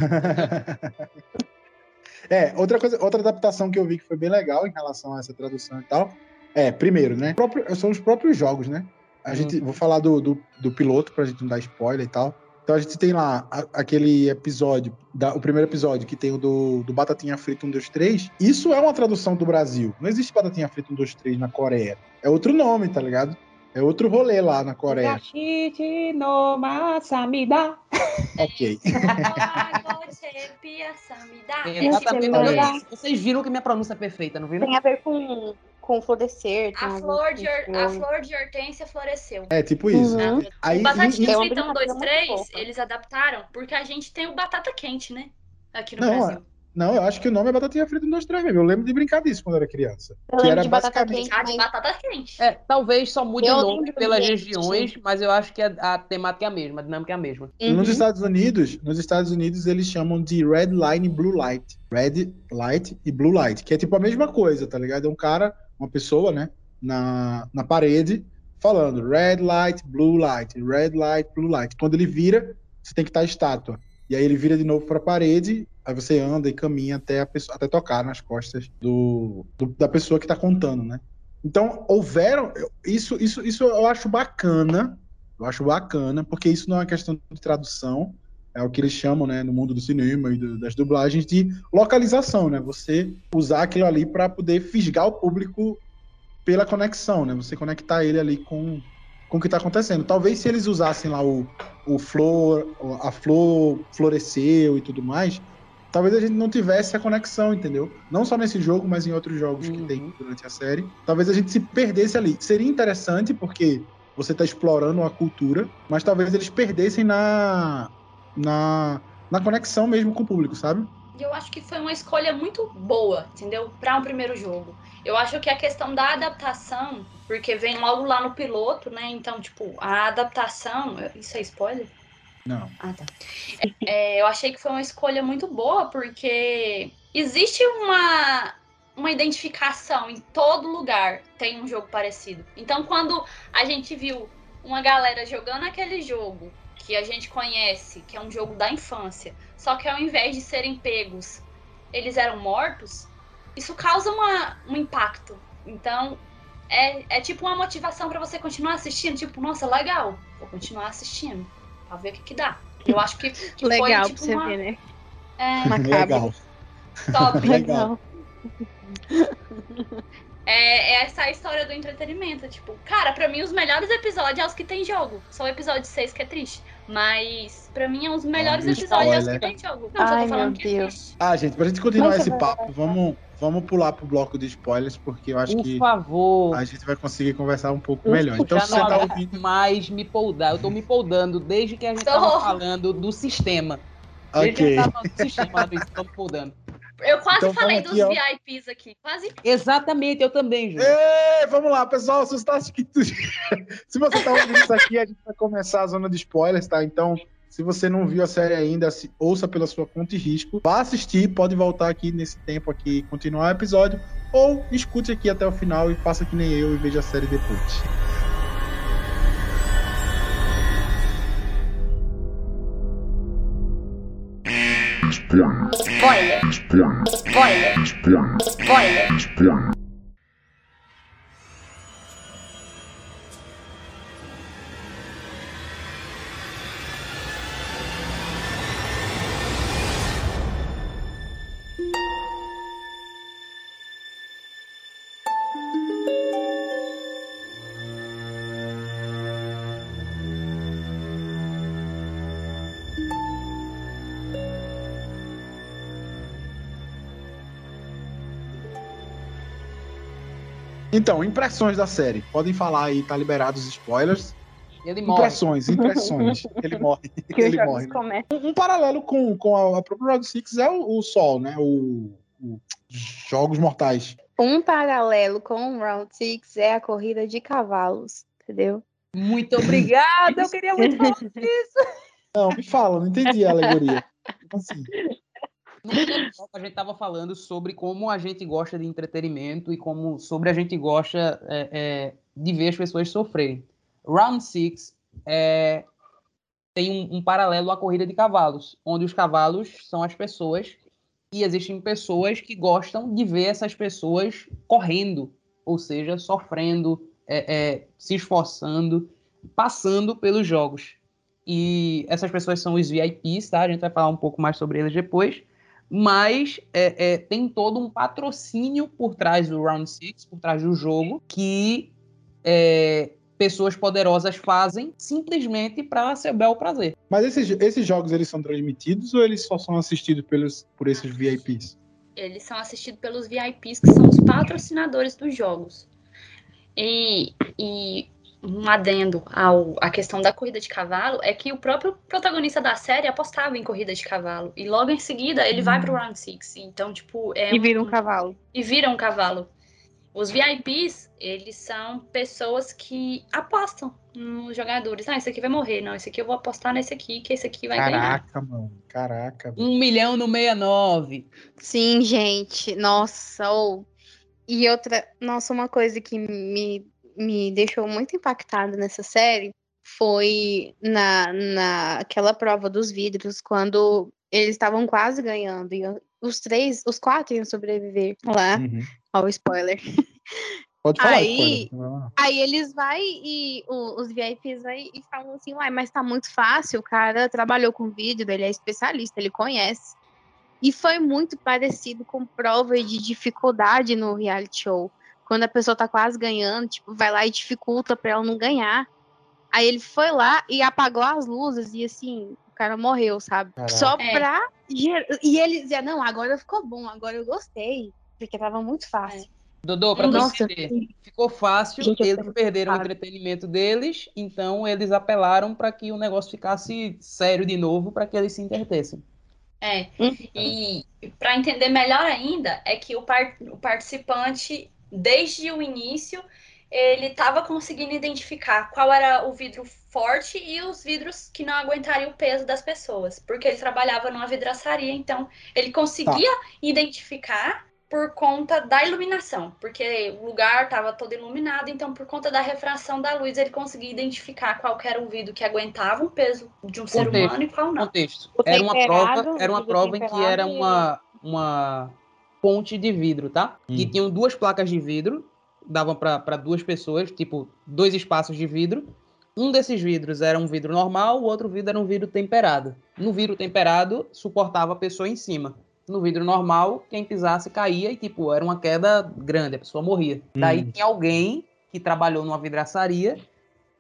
É, outra coisa, outra adaptação que eu vi que foi bem legal em relação a essa tradução e tal. É, primeiro, né? próprio- são os próprios jogos, né? A gente, vou falar do, do, do piloto pra gente não dar spoiler e tal. Então a gente tem lá a- aquele episódio, da- o primeiro episódio que tem o do, do Batatinha Frita 1, 2, 3. Isso é uma tradução do Brasil. Não existe Batatinha Frita 1, 2, 3 na Coreia. É outro nome, tá ligado? É outro rolê lá na Coreia. Yashiti no masamida. Ok. Exatamente. É. Vocês viram que minha pronúncia é perfeita, não viram? Tem a ver com, com florescer. A flor, de, flor. a flor de hortência floresceu. É tipo isso. Uhum. Aí, o Batatinha é uma Frita 1, 2, brincadeira muito 3, fofa. eles adaptaram porque a gente tem o batata quente, né? Aqui no Não, Brasil. Não, eu acho que o nome é Batatinha Frita 1, 2, 3 mesmo. Eu lembro de brincar disso quando eu era criança. Eu que lembro era de batata basicamente. quente. Ah, de batata quente. É, talvez só mude Eu o nome pelas regiões, mas eu acho que a, a temática é a mesma, a dinâmica é a mesma. Nos Uhum. Estados Unidos, nos Estados Unidos eles chamam de red line e blue light. Red light e blue light, que é tipo a mesma coisa, tá ligado? É um cara, uma pessoa, né, na, na parede falando red light, blue light, red light, blue light. Quando ele vira, você tem que estar estátua. E aí ele vira de novo para a parede, aí você anda e caminha até a pessoa, até tocar nas costas do, do- da pessoa que tá contando, né? Então, houveram isso isso isso eu acho bacana. Eu acho bacana, porque isso não é uma questão de tradução, é o que eles chamam, né, no mundo do cinema e do- das dublagens de localização, né? Você usar aquilo ali para poder fisgar o público pela conexão, né? Você conectar ele ali com, com o que está acontecendo. Talvez se eles usassem lá o, o flor, a flor floresceu e tudo mais, talvez a gente não tivesse a conexão, entendeu? Não só nesse jogo, mas em outros jogos que Uhum. tem durante a série. Talvez a gente se perdesse ali. Seria interessante porque você está explorando a cultura, mas talvez eles perdessem na, na, na conexão mesmo com o público, sabe? E eu acho que foi uma escolha muito boa, entendeu? Para um primeiro jogo. Eu acho que a questão da adaptação, porque vem logo lá no piloto, né? Então, tipo, a adaptação. Isso é spoiler? Não. Ah, tá. É, eu achei que foi uma escolha muito boa, porque existe uma, uma identificação em todo lugar tem um jogo parecido. Então, quando a gente viu uma galera jogando aquele jogo que a gente conhece, que é um jogo da infância, só que ao invés de serem pegos, eles eram mortos, isso causa uma, um impacto. Então, é, é tipo uma motivação para você continuar assistindo. Tipo, nossa, legal, vou continuar assistindo. Pra ver o que, que dá. Eu acho que, que Legal foi pra tipo você uma. ver, né? É, Legal. top. Legal. É, é essa a história do entretenimento. Tipo, cara, pra mim os melhores episódios é os que tem jogo. Só o episódio 6 que é triste. Mas pra mim os melhores Ah, episódios é os que tem jogo. Não, Ai, tô falando meu que é Deus. Ah, gente, pra gente continuar Mas esse é papo, vamos, vamos pular pro bloco de spoilers, porque eu acho Por que favor. a gente vai conseguir conversar um pouco melhor. Então, se você não tá ouvindo. mais me poldar. Eu tô me poldando desde que a gente Tô. tava falando do sistema. Desde que a Ok. gente tava falando do sistema, Luiz, tô me poldando. Eu quase Então, falei vamos dos aqui, ó. VIPs aqui. Quase. Exatamente, eu também, Ju. Ê, vamos lá, pessoal. Se você tá assistindo. se você tá ouvindo isso aqui, a gente vai começar a zona de spoilers, tá? Então, se você não viu a série ainda, se- ouça pela sua conta e risco. Vá assistir, pode voltar aqui nesse tempo aqui e continuar o episódio. Ou escute aqui até o final e faça que nem eu e veja a série depois. Spoiler. Spoiler. Spoiler. Então, impressões da série. Podem falar aí, tá liberados os spoilers. Ele morre. Impressões, impressões. Ele morre. Que Ele morre. né? Um, um paralelo com, com a, a própria Round Six é o, o Sol, né? O, o Jogos Mortais. Um paralelo com o Round Six é a corrida de cavalos, entendeu? Muito obrigada, eu queria muito falar disso. Não, me fala, não entendi a alegoria. Assim? No a gente estava falando sobre como a gente gosta de entretenimento e como sobre a gente gosta é, é, de ver as pessoas sofrerem. Round Six é, tem um, um, paralelo à corrida de cavalos, onde os cavalos são as pessoas e existem pessoas que gostam de ver essas pessoas correndo, ou seja, sofrendo, é, é, se esforçando, passando pelos jogos. E essas pessoas são os VIPs, tá? A gente vai falar um pouco mais sobre eles depois. Mas é, é, tem todo um patrocínio por trás do Round Six, por trás do jogo, que é, pessoas poderosas fazem simplesmente para seu bel prazer. Mas esses, esses jogos eles são transmitidos ou eles só são assistidos pelos, por esses VIPs? Eles são assistidos pelos VIPs, que são os patrocinadores dos jogos. E, e um adendo ao, à questão da corrida de cavalo é que o próprio protagonista da série apostava em corrida de cavalo. E logo em seguida ele hum. vai pro Round Six. Então, tipo. É e vira um, um cavalo. E vira um cavalo. Os VIPs, eles são pessoas que apostam nos jogadores. Ah, esse aqui vai morrer. Não, esse aqui eu vou apostar nesse aqui, que esse aqui vai Caraca, ganhar. Caraca, mano. Caraca. Um milhão no 69. Sim, gente. Nossa, ou. E outra, nossa, uma coisa que me, me deixou muito impactada nessa série foi na, naquela prova dos vidros, quando eles estavam quase ganhando. E os três, os quatro iam sobreviver lá. Uhum. Ó, o spoiler. Pode falar, aí, aí eles vai e o, os VIPs vai e falam assim, uai, mas tá muito fácil, o cara trabalhou com vídeo, ele é especialista, ele conhece. E foi muito parecido com prova de dificuldade no reality show. Quando a pessoa tá quase ganhando, tipo, vai lá e dificulta pra ela não ganhar. Aí ele foi lá e apagou as luzes e assim, o cara morreu, sabe? Caraca. Só é. pra. E ele dizia, não, agora ficou bom, agora eu gostei porque tava muito fácil. É. Dodô, pra Nossa, entender, ficou fácil, Gente, eles perderam o entretenimento deles, então eles apelaram para que o negócio ficasse sério de novo, para que eles se entretessem. É, hum. e para entender melhor ainda, é que o, par o participante, desde o início, ele estava conseguindo identificar qual era o vidro forte e os vidros que não aguentariam o peso das pessoas, porque ele trabalhava numa vidraçaria, então ele conseguia tá. identificar por conta da iluminação, porque o lugar estava todo iluminado, então por conta da refração da luz ele conseguia identificar qual era o vidro que aguentava o peso de um contexto, ser humano e qual não. Contexto. Era uma prova, era uma prova em que era uma, uma ponte de vidro, tá? Hum. Que tinham duas placas de vidro, davam para duas pessoas, tipo dois espaços de vidro. Um desses vidros era um vidro normal, o outro vidro era um vidro temperado. No vidro temperado suportava a pessoa em cima no vidro normal, quem pisasse caía e, tipo, era uma queda grande, a pessoa morria. Hum. Daí tinha alguém que trabalhou numa vidraçaria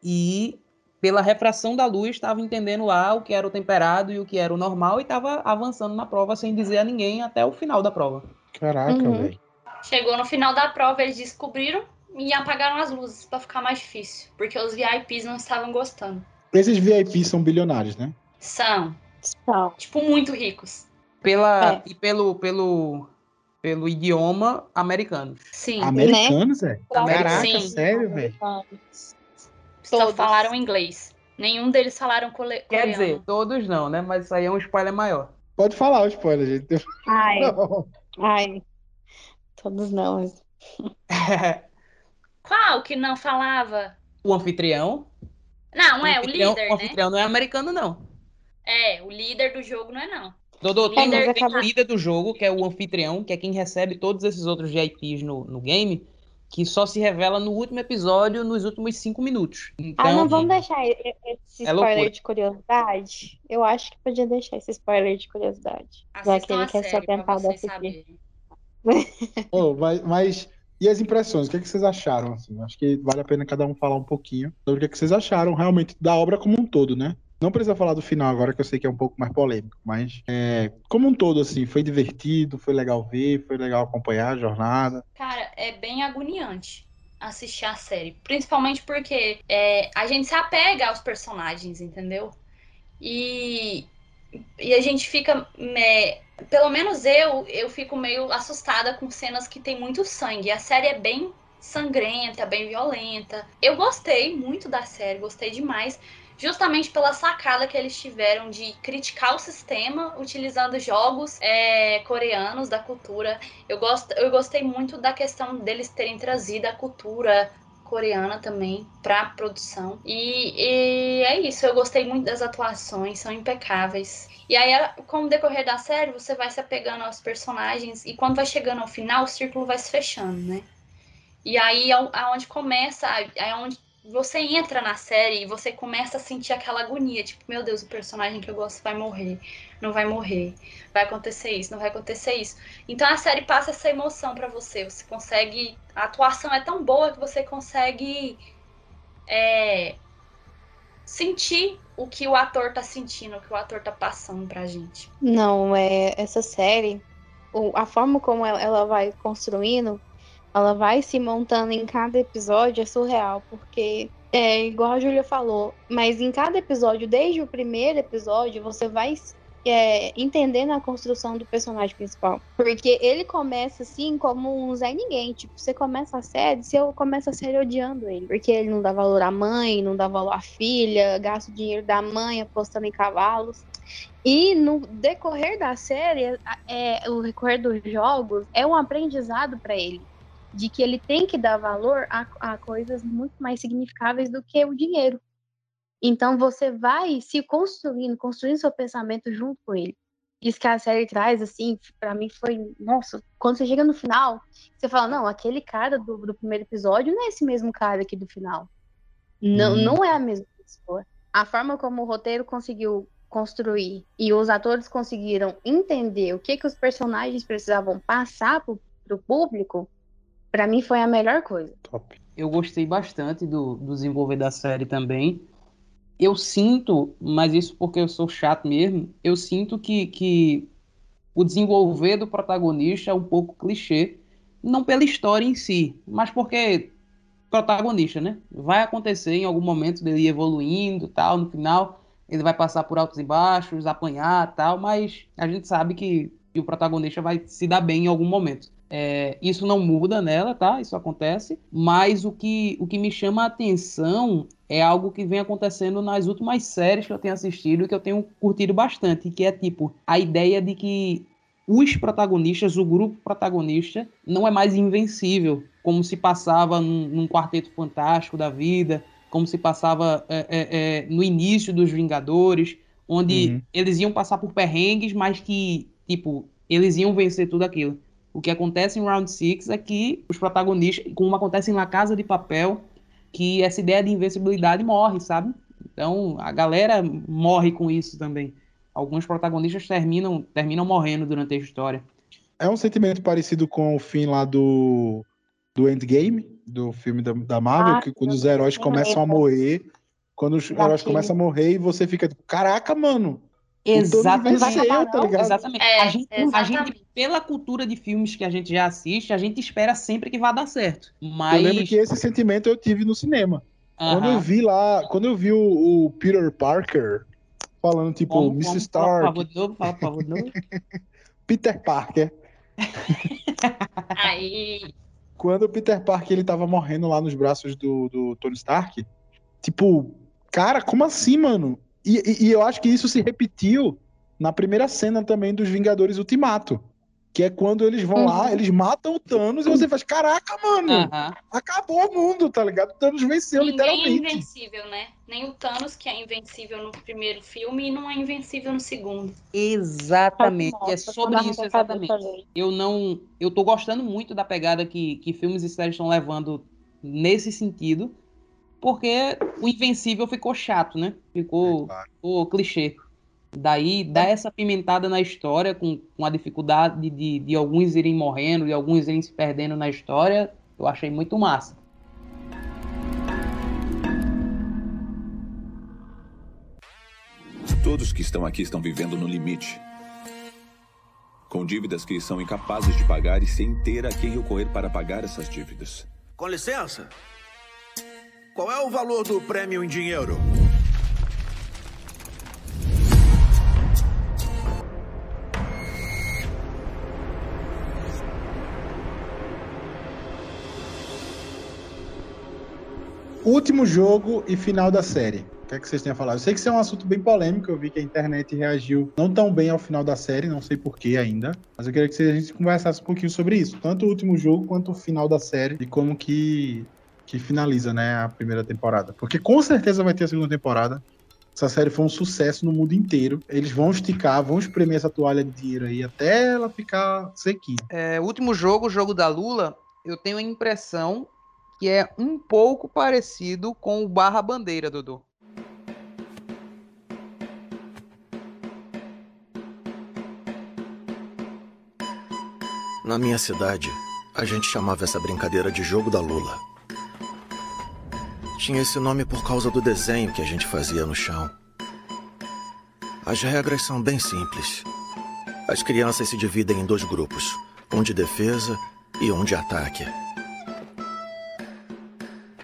e, pela refração da luz, estava entendendo lá o que era o temperado e o que era o normal e estava avançando na prova sem dizer a ninguém até o final da prova. Caraca, uhum. velho. Chegou no final da prova, eles descobriram e apagaram as luzes para ficar mais difícil, porque os VIPs não estavam gostando. Esses VIPs são bilionários, né? São. São. Tipo, muito ricos pela é. e pelo pelo pelo idioma americano. Sim. Americanos, né? é? Caraca, Sim. sério, velho. Só falaram inglês. Nenhum deles falaram coreano. Quer dizer, todos não, né? Mas isso aí é um spoiler maior. Pode falar o spoiler, gente. Ai. Não. Ai. Todos não. Qual que não falava? O anfitrião. Não, o é, o líder, O né? anfitrião né? não é americano, não. É, o líder do jogo não é, não. Dodô, tem, líder, tem o líder do jogo, que é o anfitrião, que é quem recebe todos esses outros VIPs no, no game, que só se revela no último episódio, nos últimos cinco minutos. Então, ah, não vamos deixar esse é spoiler de curiosidade? Eu acho que podia deixar esse spoiler de curiosidade. Assistam já que ele quer se atentar da oh, mas, mas, e as impressões? O que, é que vocês acharam? Assim? Acho que vale a pena cada um falar um pouquinho sobre o que, é que vocês acharam realmente da obra como um todo, né? Não precisa falar do final agora, que eu sei que é um pouco mais polêmico, mas é, como um todo, assim, foi divertido, foi legal ver, foi legal acompanhar a jornada. Cara, é bem agoniante assistir a série. Principalmente porque é, a gente se apega aos personagens, entendeu? E, e a gente fica. É, pelo menos eu, eu fico meio assustada com cenas que tem muito sangue. A série é bem sangrenta, bem violenta. Eu gostei muito da série, gostei demais. Justamente pela sacada que eles tiveram de criticar o sistema utilizando jogos é, coreanos da cultura. Eu, gosto, eu gostei muito da questão deles terem trazido a cultura coreana também para produção. E, e, é isso, eu gostei muito das atuações, são impecáveis. E aí, com o decorrer da série, você vai se apegando aos personagens e quando vai chegando ao final, o círculo vai se fechando, né? E aí é onde começa, é você entra na série e você começa a sentir aquela agonia, tipo, meu Deus, o personagem que eu gosto vai morrer, não vai morrer, vai acontecer isso, não vai acontecer isso. Então a série passa essa emoção para você, você consegue, a atuação é tão boa que você consegue é, sentir o que o ator tá sentindo, o que o ator tá passando pra gente. Não, é essa série, a forma como ela, vai construindo ela vai se montando em cada episódio é surreal, porque é igual a Julia falou, mas em cada episódio, desde o primeiro episódio, você vai é, entendendo a construção do personagem principal. Porque ele começa assim como um Zé Ninguém. Tipo, você começa a série, você começa a série odiando ele. Porque ele não dá valor à mãe, não dá valor à filha, gasta o dinheiro da mãe apostando em cavalos. E no decorrer da série, é, o decorrer dos jogos é um aprendizado para ele de que ele tem que dar valor a, a coisas muito mais significáveis do que o dinheiro. Então você vai se construindo, construindo seu pensamento junto com ele. Isso que a série traz, assim, para mim foi, nossa, quando você chega no final, você fala, não, aquele cara do, do primeiro episódio não é esse mesmo cara aqui do final. Não, hum. não é a mesma pessoa. A forma como o roteiro conseguiu construir e os atores conseguiram entender o que, que os personagens precisavam passar para o público para mim foi a melhor coisa. Top. Eu gostei bastante do, do desenvolver da série também. Eu sinto, mas isso porque eu sou chato mesmo, eu sinto que, que o desenvolver do protagonista é um pouco clichê. Não pela história em si, mas porque protagonista, né? Vai acontecer em algum momento dele evoluindo tal, no final ele vai passar por altos e baixos, apanhar tal, mas a gente sabe que, que o protagonista vai se dar bem em algum momento. É, isso não muda nela, tá? Isso acontece. Mas o que, o que me chama a atenção é algo que vem acontecendo nas últimas séries que eu tenho assistido e que eu tenho curtido bastante, que é tipo a ideia de que os protagonistas, o grupo protagonista, não é mais invencível, como se passava num, num quarteto fantástico da vida, como se passava é, é, é no início dos Vingadores, onde uhum. eles iam passar por perrengues, mas que, tipo, eles iam vencer tudo aquilo. O que acontece em Round 6 é que os protagonistas, como acontece em La Casa de Papel, que essa ideia de invencibilidade morre, sabe? Então a galera morre com isso também. Alguns protagonistas terminam, terminam morrendo durante a história. É um sentimento parecido com o fim lá do, do Endgame, do filme da, da Marvel, ah, que quando os heróis começam a morrer, quando os heróis começam a morrer e você fica tipo, caraca, mano, Exatamente. Venceu, tá exatamente. É, a, gente, exatamente. a gente, pela cultura de filmes que a gente já assiste, a gente espera sempre que vá dar certo. Mas... Eu lembro que esse sentimento eu tive no cinema. Uh -huh. Quando eu vi lá, quando eu vi o, o Peter Parker falando, tipo, como, Mrs. Stark. Fala, por favor, de novo, fala, por favor, de novo. Peter Parker. Aí. Quando o Peter Parker ele tava morrendo lá nos braços do, do Tony Stark, tipo, cara, como assim, mano? E, e, eu acho que isso se repetiu na primeira cena também dos Vingadores Ultimato. Que é quando eles vão uhum. lá, eles matam o Thanos e você faz, caraca, mano, uhum. acabou o mundo, tá ligado? O Thanos venceu, Ninguém literalmente. é invencível, né? Nem o Thanos, que é invencível no primeiro filme, e não é invencível no segundo. Exatamente, é sobre isso exatamente. Eu não. Eu tô gostando muito da pegada que, que filmes e séries estão levando nesse sentido porque o Invencível ficou chato, né? Ficou, é, claro. ficou clichê. Daí dá essa pimentada na história, com, com a dificuldade de, de, de alguns irem morrendo, de alguns irem se perdendo na história, eu achei muito massa. Todos que estão aqui estão vivendo no limite. Com dívidas que são incapazes de pagar e sem ter a quem recorrer para pagar essas dívidas. Com licença. Qual é o valor do prêmio em dinheiro? Último jogo e final da série. que é que vocês têm a falar? Eu sei que isso é um assunto bem polêmico, eu vi que a internet reagiu não tão bem ao final da série, não sei porquê ainda, mas eu queria que a gente conversasse um pouquinho sobre isso, tanto o último jogo quanto o final da série e como que, que finaliza, né, a primeira temporada. Porque com certeza vai ter a segunda temporada. Essa série foi um sucesso no mundo inteiro. Eles vão esticar, vão espremer essa toalha de dinheiro aí até ela ficar sequinha. É, o último jogo, o jogo da Lula, eu tenho a impressão que é um pouco parecido com o Barra Bandeira, Dudu. Na minha cidade, a gente chamava essa brincadeira de jogo da Lula. Tinha esse nome por causa do desenho que a gente fazia no chão. As regras são bem simples. As crianças se dividem em dois grupos, um de defesa e um de ataque.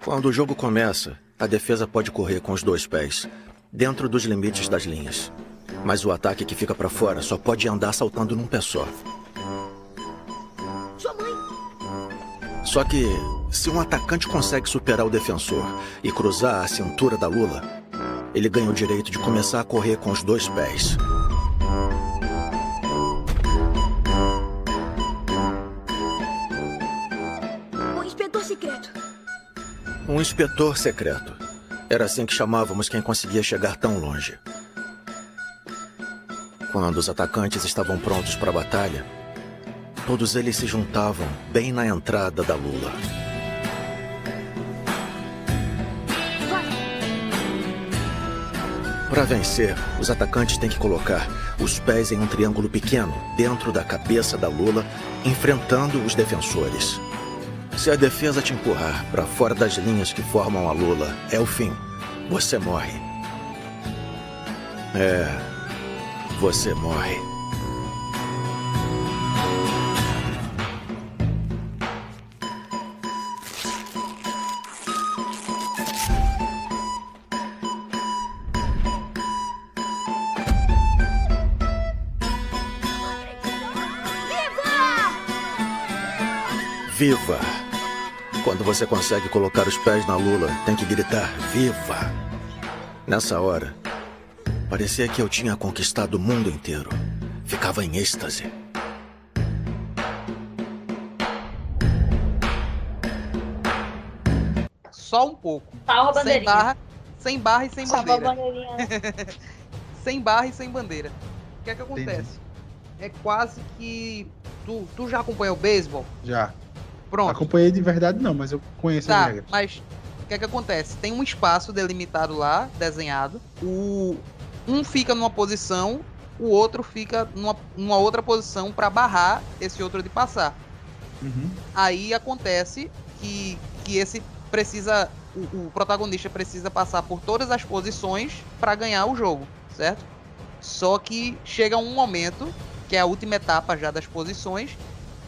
Quando o jogo começa, a defesa pode correr com os dois pés, dentro dos limites das linhas. Mas o ataque que fica para fora só pode andar saltando num pé só. Sua mãe. Só que, se um atacante consegue superar o defensor e cruzar a cintura da Lula, ele ganha o direito de começar a correr com os dois pés. O inspetor secreto. Um inspetor secreto. Era assim que chamávamos quem conseguia chegar tão longe. Quando os atacantes estavam prontos para a batalha, todos eles se juntavam bem na entrada da Lula. Para vencer, os atacantes têm que colocar os pés em um triângulo pequeno dentro da cabeça da Lula, enfrentando os defensores. Se a defesa te empurrar para fora das linhas que formam a Lula, é o fim. Você morre. É. Você morre. Viva! Quando você consegue colocar os pés na lula, tem que gritar Viva! Nessa hora, parecia que eu tinha conquistado o mundo inteiro. Ficava em êxtase. Só um pouco. Salva a sem bandeirinha. barra, sem barra e sem Salva a bandeira. bandeirinha. sem barra e sem bandeira. O que é que acontece? É quase que. Tu, tu já acompanhou o beisebol? Já. Pronto. Acompanhei de verdade não, mas eu conheço as Tá, regras. mas o que é que acontece? Tem um espaço delimitado lá, desenhado. O um fica numa posição, o outro fica numa, numa outra posição para barrar esse outro de passar. Uhum. Aí acontece que, que esse precisa, o, o protagonista precisa passar por todas as posições para ganhar o jogo, certo? Só que chega um momento, que é a última etapa já das posições,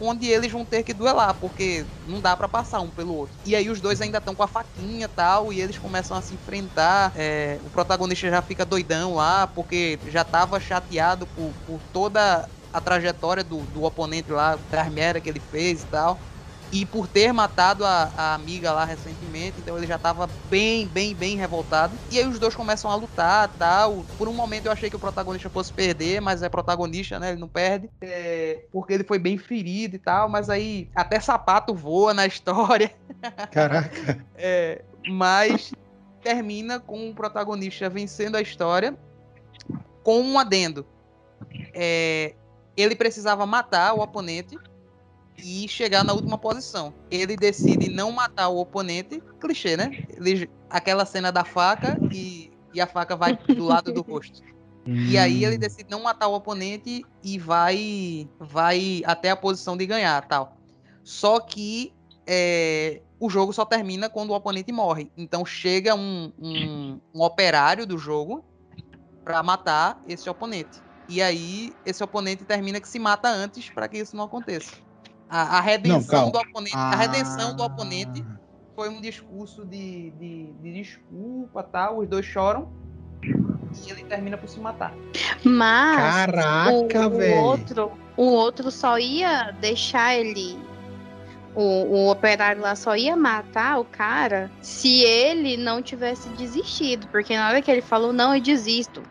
onde eles vão ter que duelar, porque não dá pra passar um pelo outro. E aí os dois ainda estão com a faquinha e tal, e eles começam a se enfrentar. é, o protagonista já fica doidão lá, porque já tava chateado por, por toda a trajetória do, do oponente lá, das merda que ele fez e tal. E por ter matado a, a amiga lá recentemente, então ele já tava bem, bem, bem revoltado. E aí os dois começam a lutar tal. Por um momento eu achei que o protagonista fosse perder, mas é protagonista, né? Ele não perde. É, porque ele foi bem ferido e tal, mas aí até sapato voa na história. Caraca. É, mas termina com o protagonista vencendo a história com um adendo. É, ele precisava matar o oponente e chegar na última posição. Ele decide não matar o oponente, clichê, né? Ele- aquela cena da faca e, e a faca vai do lado do rosto. E aí ele decide não matar o oponente e vai vai até a posição de ganhar, tal. Só que é, o jogo só termina quando o oponente morre. Então chega um, um, um operário do jogo para matar esse oponente. E aí esse oponente termina que se mata antes para que isso não aconteça. A, a redenção calma. do oponente, a redenção do Ah. oponente foi um discurso de, de, de desculpa, tal. Os dois choram e ele termina por se matar. Mas Caraca, o, o outro, o outro só ia deixar ele O, o operário lá só ia matar o cara se ele não tivesse desistido. Porque na hora que ele falou, não, eu desisto.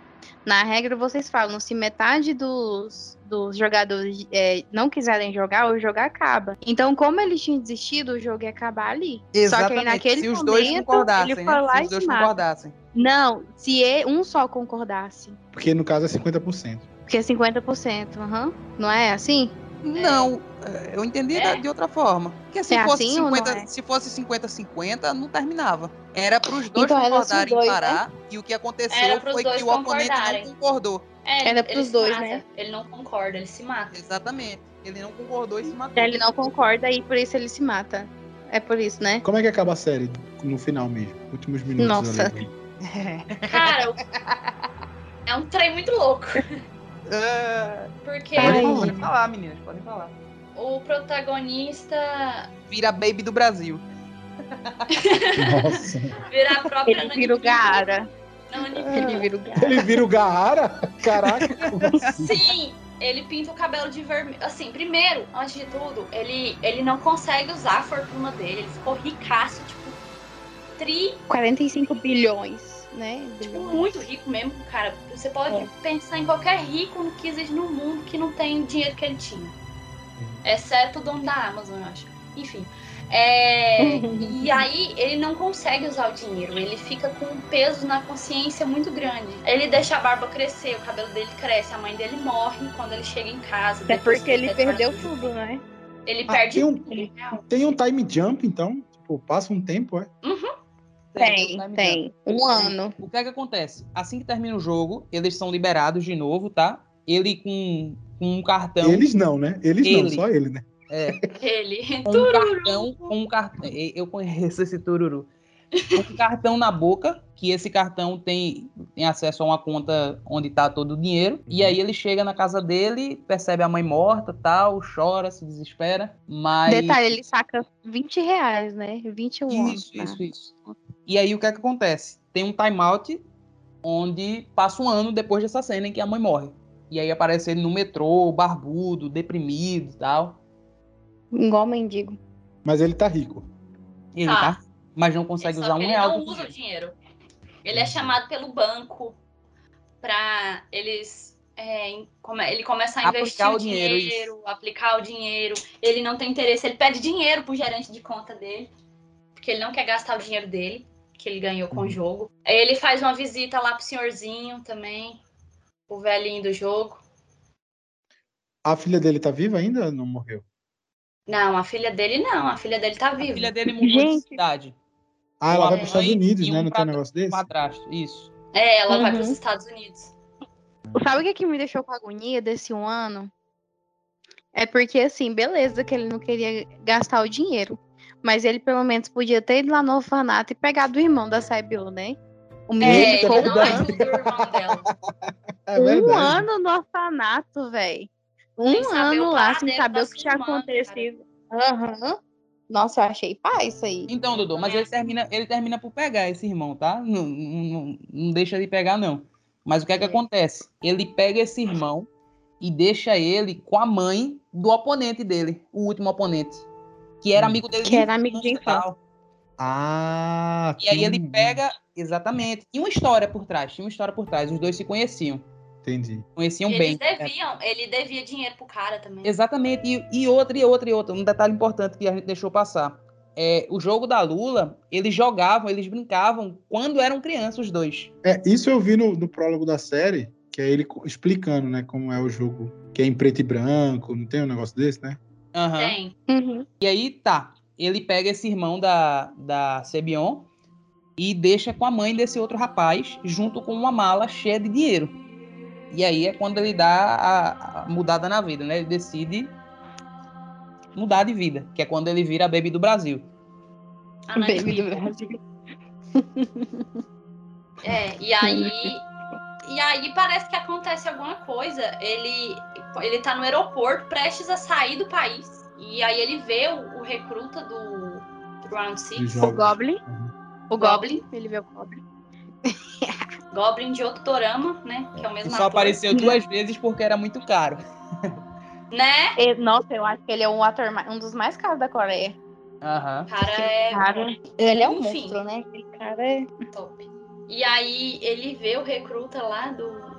Na regra, vocês falam, se metade dos, dos jogadores é, não quiserem jogar, o jogo acaba. Então, como ele tinha desistido, o jogo ia acabar ali. Exatamente. Só que aí naquele se os momento, dois concordassem, ele né? foi lá Se os dois concordassem. Não, se um só concordasse. Porque no caso é 50%. Porque é 50%, aham. Não é assim? Não, é, eu entendi da- de outra forma. Porque se É fosse assim ou não 50, é? se fosse 50-50, não terminava. Era para os dois Então os concordarem dois, né? parar. E o que aconteceu foi que o oponente não concordou. É, Era pros se dois, mata. né? Ele não concorda, ele se mata. Exatamente. Ele não concordou e se matou. Ele não concorda e por isso ele se mata. É por isso, né? Como é que acaba a série no final mesmo? Últimos minutos Nossa. ali. Cara, é um trem muito louco. Porque Pode, pode falar, meninas, podem falar. o protagonista Vira baby do Brasil. Nossa. vira a própria Ele vira o Gaara. Ele vira o Gaara. Ele vira o Gaara? Caraca, assim? Sim, ele pinta o cabelo de vermelho. Assim, primeiro, antes de tudo, ele, ele não consegue usar a fortuna dele. Ele ficou ricaço, tipo, tri, 45 bilhões, né? tipo, muito rico mesmo, cara. Você pode É. pensar em qualquer rico no que existe no mundo que não tem o dinheiro que ele tinha. Exceto o dono da Amazon, eu acho. Enfim. É, e aí ele não consegue usar o dinheiro, ele fica com um peso na consciência muito grande. Ele deixa a barba crescer, o cabelo dele cresce, a mãe dele morre quando ele chega em casa. Depois porque que ele perdeu do- tudo, né? Ele Ah, perde tem um- tudo. real. Tem um time jump, então? Tipo, passa um tempo, é? Tem, tem. jump. Um ano. O que é que acontece? Assim que termina o jogo, eles são liberados de novo, tá? Ele com, com um cartão. Eles não, né? Eles não, Ele. só ele, né? É, Ele. com um cartão, com um cartão. Eu conheço esse tururu. Com um cartão na boca, que esse cartão tem, tem acesso a uma conta onde tá todo o dinheiro. E aí ele chega na casa dele, percebe a mãe morta, tal, chora, se desespera. Mas. Detalhe, ele saca 20 reais, né? 21 Isso, isso, isso. E aí o que é que acontece? Tem um timeout onde passa um ano depois dessa cena em que a mãe morre. E aí aparece ele no metrô, barbudo, deprimido e tal. Igual mendigo. Mas ele tá rico. Ele Tá. tá. Mas não consegue usar um ele real. não do usa o dinheiro. Ele é chamado pelo banco pra eles. é, ele começa a Aplicar investir o o dinheiro, dinheiro, aplicar o dinheiro. Ele não tem interesse, ele pede dinheiro pro gerente de conta dele, porque ele não quer gastar o dinheiro dele, que ele ganhou com o jogo. Aí ele faz uma visita lá pro senhorzinho também, o velhinho do jogo. A filha dele tá viva ainda ou não morreu? Não, a filha dele não, a filha dele tá viva. A filha dele mudou de Gente. cidade. Ah, ela vai pros Estados mãe Unidos, né? um Não tem um negócio desse? Padrasto, isso. É, ela vai Uhum. pros Estados Unidos. Sabe o que, que me deixou com agonia desse um ano? É porque, assim, beleza que ele não queria gastar o dinheiro. Mas ele pelo menos podia ter ido lá no orfanato e pegado o irmão da Saibiu, né? O menino É, ficou ele não verdade. ajuda o irmão dela. É um ano no orfanato, velho. Um ano lá sem saber da o que tinha acontecido. Aham. Nossa, eu achei pá isso aí. Então, Dudu, mas ele termina, ele termina por pegar esse irmão, tá? Não, não, não- deixa de pegar, não. Mas o que é que É. acontece? Ele pega esse irmão e deixa ele com a mãe do oponente dele, o último oponente. Que era Hum. amigo dele Que era amigo de infância. Ah, E aí ele pega, exatamente. Tinha uma história por trás, tinha uma história por trás. Os dois se conheciam. Entendi. Conheciam E bem. eles deviam, ele devia dinheiro pro cara também. Exatamente. E, e outra, e outra, e outra. Um detalhe importante que a gente deixou passar. É, o jogo da Lula, eles jogavam, eles brincavam quando eram crianças, os dois. É, isso eu vi no, no prólogo da série, que é ele explicando, né, como é o jogo, que é em preto e branco, não tem um negócio desse, né? Aham. Tem. Uhum. E aí, tá. Ele pega esse irmão da, da Sebion e deixa com a mãe desse outro rapaz, junto com uma mala cheia de dinheiro. E aí é quando ele dá a, a mudada na vida, né? Ele decide mudar de vida, que é quando ele vira a Baby do Brasil. A Baby do. Brasil. É, e aí. E aí parece que acontece alguma coisa. Ele, ele tá no aeroporto, prestes a sair do país. E aí ele vê o, o recruta do, do Round 6, O. Goblin. O Goblin. Ele vê o Goblin. Goblin de Octorama, né? Que é o mesmo só ator. apareceu duas vezes porque era muito caro. Né? Ele- nossa, eu acho que ele é um ator, um dos mais caros da Coreia. Aham. Cara, é cara- ele é um Enfim. monstro, né? Aquele cara é. top. E aí ele vê o recruta lá do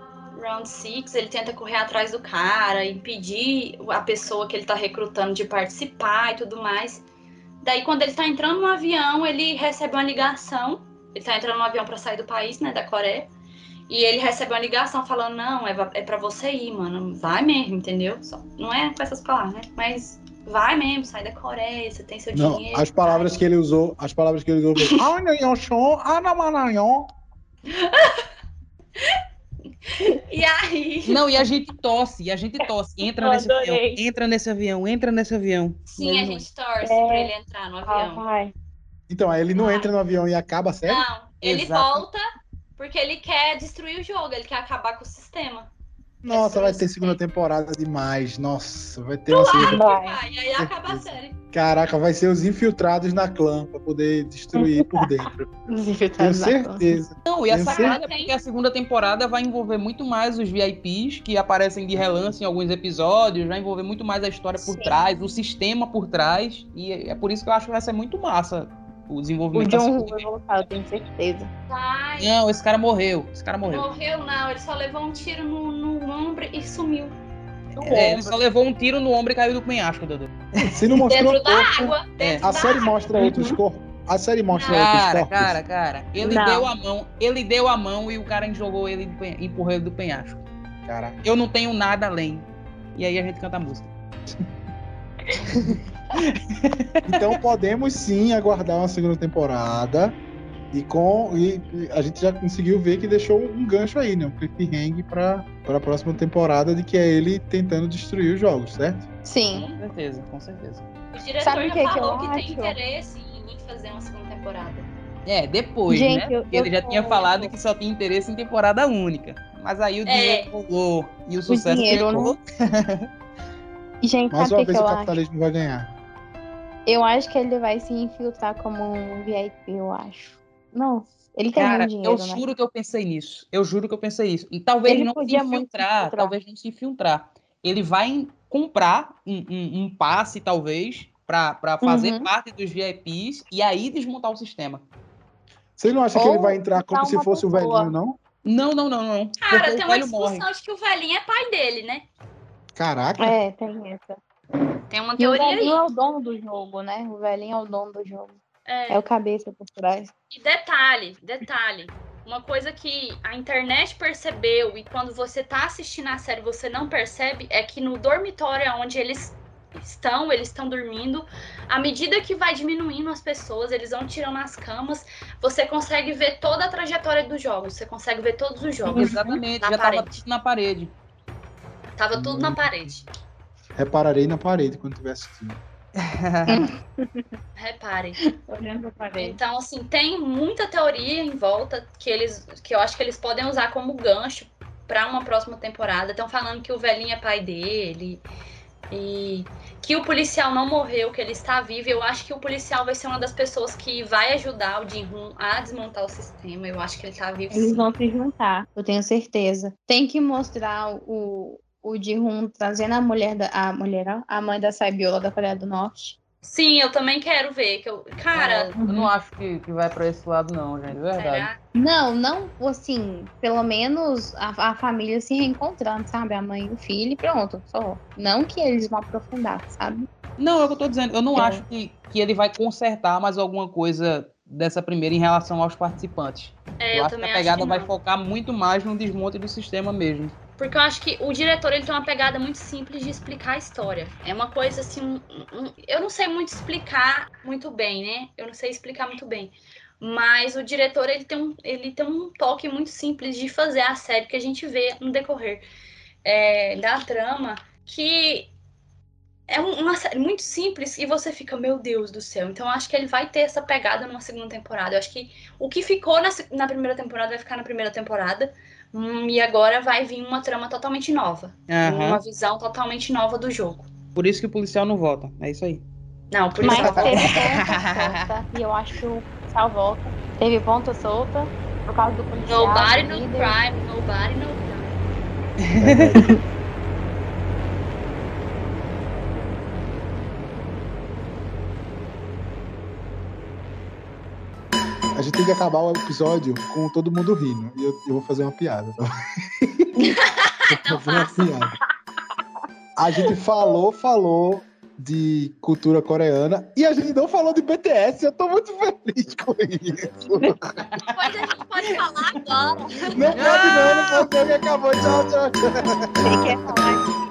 Round Six, ele tenta correr atrás do cara, impedir a pessoa que ele tá recrutando de participar e tudo mais. Daí quando ele tá entrando no avião, ele recebe uma ligação. Ele tá entrando no avião pra sair do país, né, da Coreia. E ele recebe uma ligação falando, não, é, é pra você ir, mano. Vai mesmo, entendeu? Só- não é com essas palavras, né? Mas vai mesmo, sai da Coreia, você tem seu Não, dinheiro. as palavras que ele usou, as palavras que ele usou E aí. Não, e a gente tosse, e a gente tosse. Entra Eu nesse avião, entra nesse avião, entra nesse avião. Sim, a gente torce É. pra ele entrar no avião. vai. Então, aí ele não entra no avião e acaba a série? Não, ele Exato. volta porque ele quer destruir o jogo, ele quer acabar com o sistema. Nossa, vai ter segunda temporada demais. Nossa, vai ter uma segunda Vai. Vai, e aí acaba a série. Caraca, vai ser os infiltrados na clã pra poder destruir por dentro. Os Tenho infiltrados clã. certeza. Não, e a Tenho sacada é porque a segunda temporada vai envolver muito mais os VIPs que aparecem de relance em alguns episódios, vai envolver muito mais a história por Sim. trás, o sistema por trás, e é por isso que eu acho que vai ser muito massa o O desenvolvimento da John vai voltar, eu tenho certeza. Vai. Não, esse cara morreu. Esse cara morreu. Morreu não, ele só levou um tiro no, no ombro e sumiu. É, ele só levou um tiro no ombro e caiu do penhasco, Dudu. Se não mostrou Dentro da corpo, água. Dentro a da série água. mostra outros corpos. A série mostra outros Cara, corpos. cara, cara. Ele Não. deu a mão, ele deu a mão e o cara jogou ele, do penha- empurrou ele do penhasco. Caraca. Eu não tenho nada além. E aí a gente canta a música. Então podemos sim aguardar uma segunda temporada. E com e e a gente já conseguiu ver que deixou um gancho aí, né? Um cliffhanger para para a próxima temporada de que é ele tentando destruir os jogos, certo? Sim. Com certeza, com certeza. O diretor Sabe o já que que falou eu que, tem interesse em, fazer uma segunda temporada. É, depois, Gente, né? eu- Porque ele eu já tô- tinha falado que só tinha interesse em temporada única. Mas aí o dinheiro rolou e o sucesso dinheiro, chegou. Gente, Mais sabe uma o que, vez que o eu acho? capitalismo vai ganhar. Eu acho que ele vai se infiltrar como um VIP, eu acho. Não, ele tem Cara, muito dinheiro, eu né? juro que eu pensei nisso. Eu juro que eu pensei isso. E talvez Ele não se se infiltrar, infiltrar. talvez não se infiltrar. Ele vai comprar um, um- um passe, talvez, pra pra fazer Uhum. parte dos VIPs e aí desmontar o sistema. Você não acha que Ou ele vai entrar como se fosse o pessoa. velhinho, não? Não, não, não, não. Cara, porque tem o uma discussão morre. de que o velhinho é pai dele, né? Caraca. É, tem essa. Tem uma E o teoria aí. velhinho é o dono do jogo, né? O velhinho é o dono do jogo. É. É o cabeça por trás. E detalhe, detalhe. Uma coisa que a internet percebeu e quando você tá assistindo a série você não percebe é que no dormitório onde eles estão, eles estão dormindo, à medida que vai diminuindo as pessoas, eles vão tirando as camas, você consegue ver toda a trajetória dos jogos, você consegue ver todos os jogos. Exatamente, na já tava parede. tudo na parede. Tava tudo na parede. Repararei na parede quando estiver assistindo. Reparem. Olhando pra parede. Então, assim, tem muita teoria em volta que eles que eu acho que eles podem usar como gancho para uma próxima temporada. Estão falando que o velhinho é pai dele e que o policial não morreu, que ele está vivo. Eu acho que o policial vai ser uma das pessoas que vai ajudar o Jin-Hoon a desmontar o sistema. Eu acho que ele está vivo. Eles sim. vão se juntar, eu tenho certeza. Tem que mostrar o, o Ji-Hoon trazendo a mulher, da, a mulher, a mãe da Saibiola da Coreia do Norte. Sim, eu também quero ver. Que eu, cara, Eu não acho que, que vai pra esse lado, não, gente. É verdade. será? Não, não, assim, pelo menos a, a família se reencontrando, sabe? A mãe e o filho e pronto, só. Não que eles vão aprofundar, sabe? Não, é o que eu tô dizendo. Eu não Eu- acho que, que ele vai consertar mais alguma coisa dessa primeira em relação aos participantes. É, eu, eu acho que também a pegada acho que vai não. focar muito mais no desmonte do sistema mesmo. Porque eu acho que o diretor ele tem uma pegada muito simples de explicar a história. É uma coisa assim. um- um- eu não sei muito explicar muito bem, né? Eu não sei explicar muito bem. Mas o diretor ele tem um, ele tem um toque muito simples de fazer a série que a gente vê no decorrer é, da trama, que é um- uma série muito simples e você fica, meu Deus do céu. Então eu acho que ele vai ter essa pegada numa segunda temporada. Eu acho que o que ficou na, na primeira temporada vai ficar na primeira temporada. Hum, e agora vai vir uma trama totalmente nova. Aham. Uma visão totalmente nova do jogo. Por isso que o policial não vota. É isso aí. Não, por Mas isso que eu teve ponta solta e eu acho que o policial volta. Teve ponta solta por causa do policial. Nobody no líder. crime, nobody no crime. A gente tem que acabar o episódio com todo mundo rindo. E eu, eu vou fazer uma piada. Tá? vou fazer uma piada. A gente falou, falou de cultura coreana e a gente não falou de BTS. Eu tô muito feliz com isso. Depois a gente pode falar agora. Não pode não, não pode não, que acabou. Tchau, tchau, tchau. Ele quer falar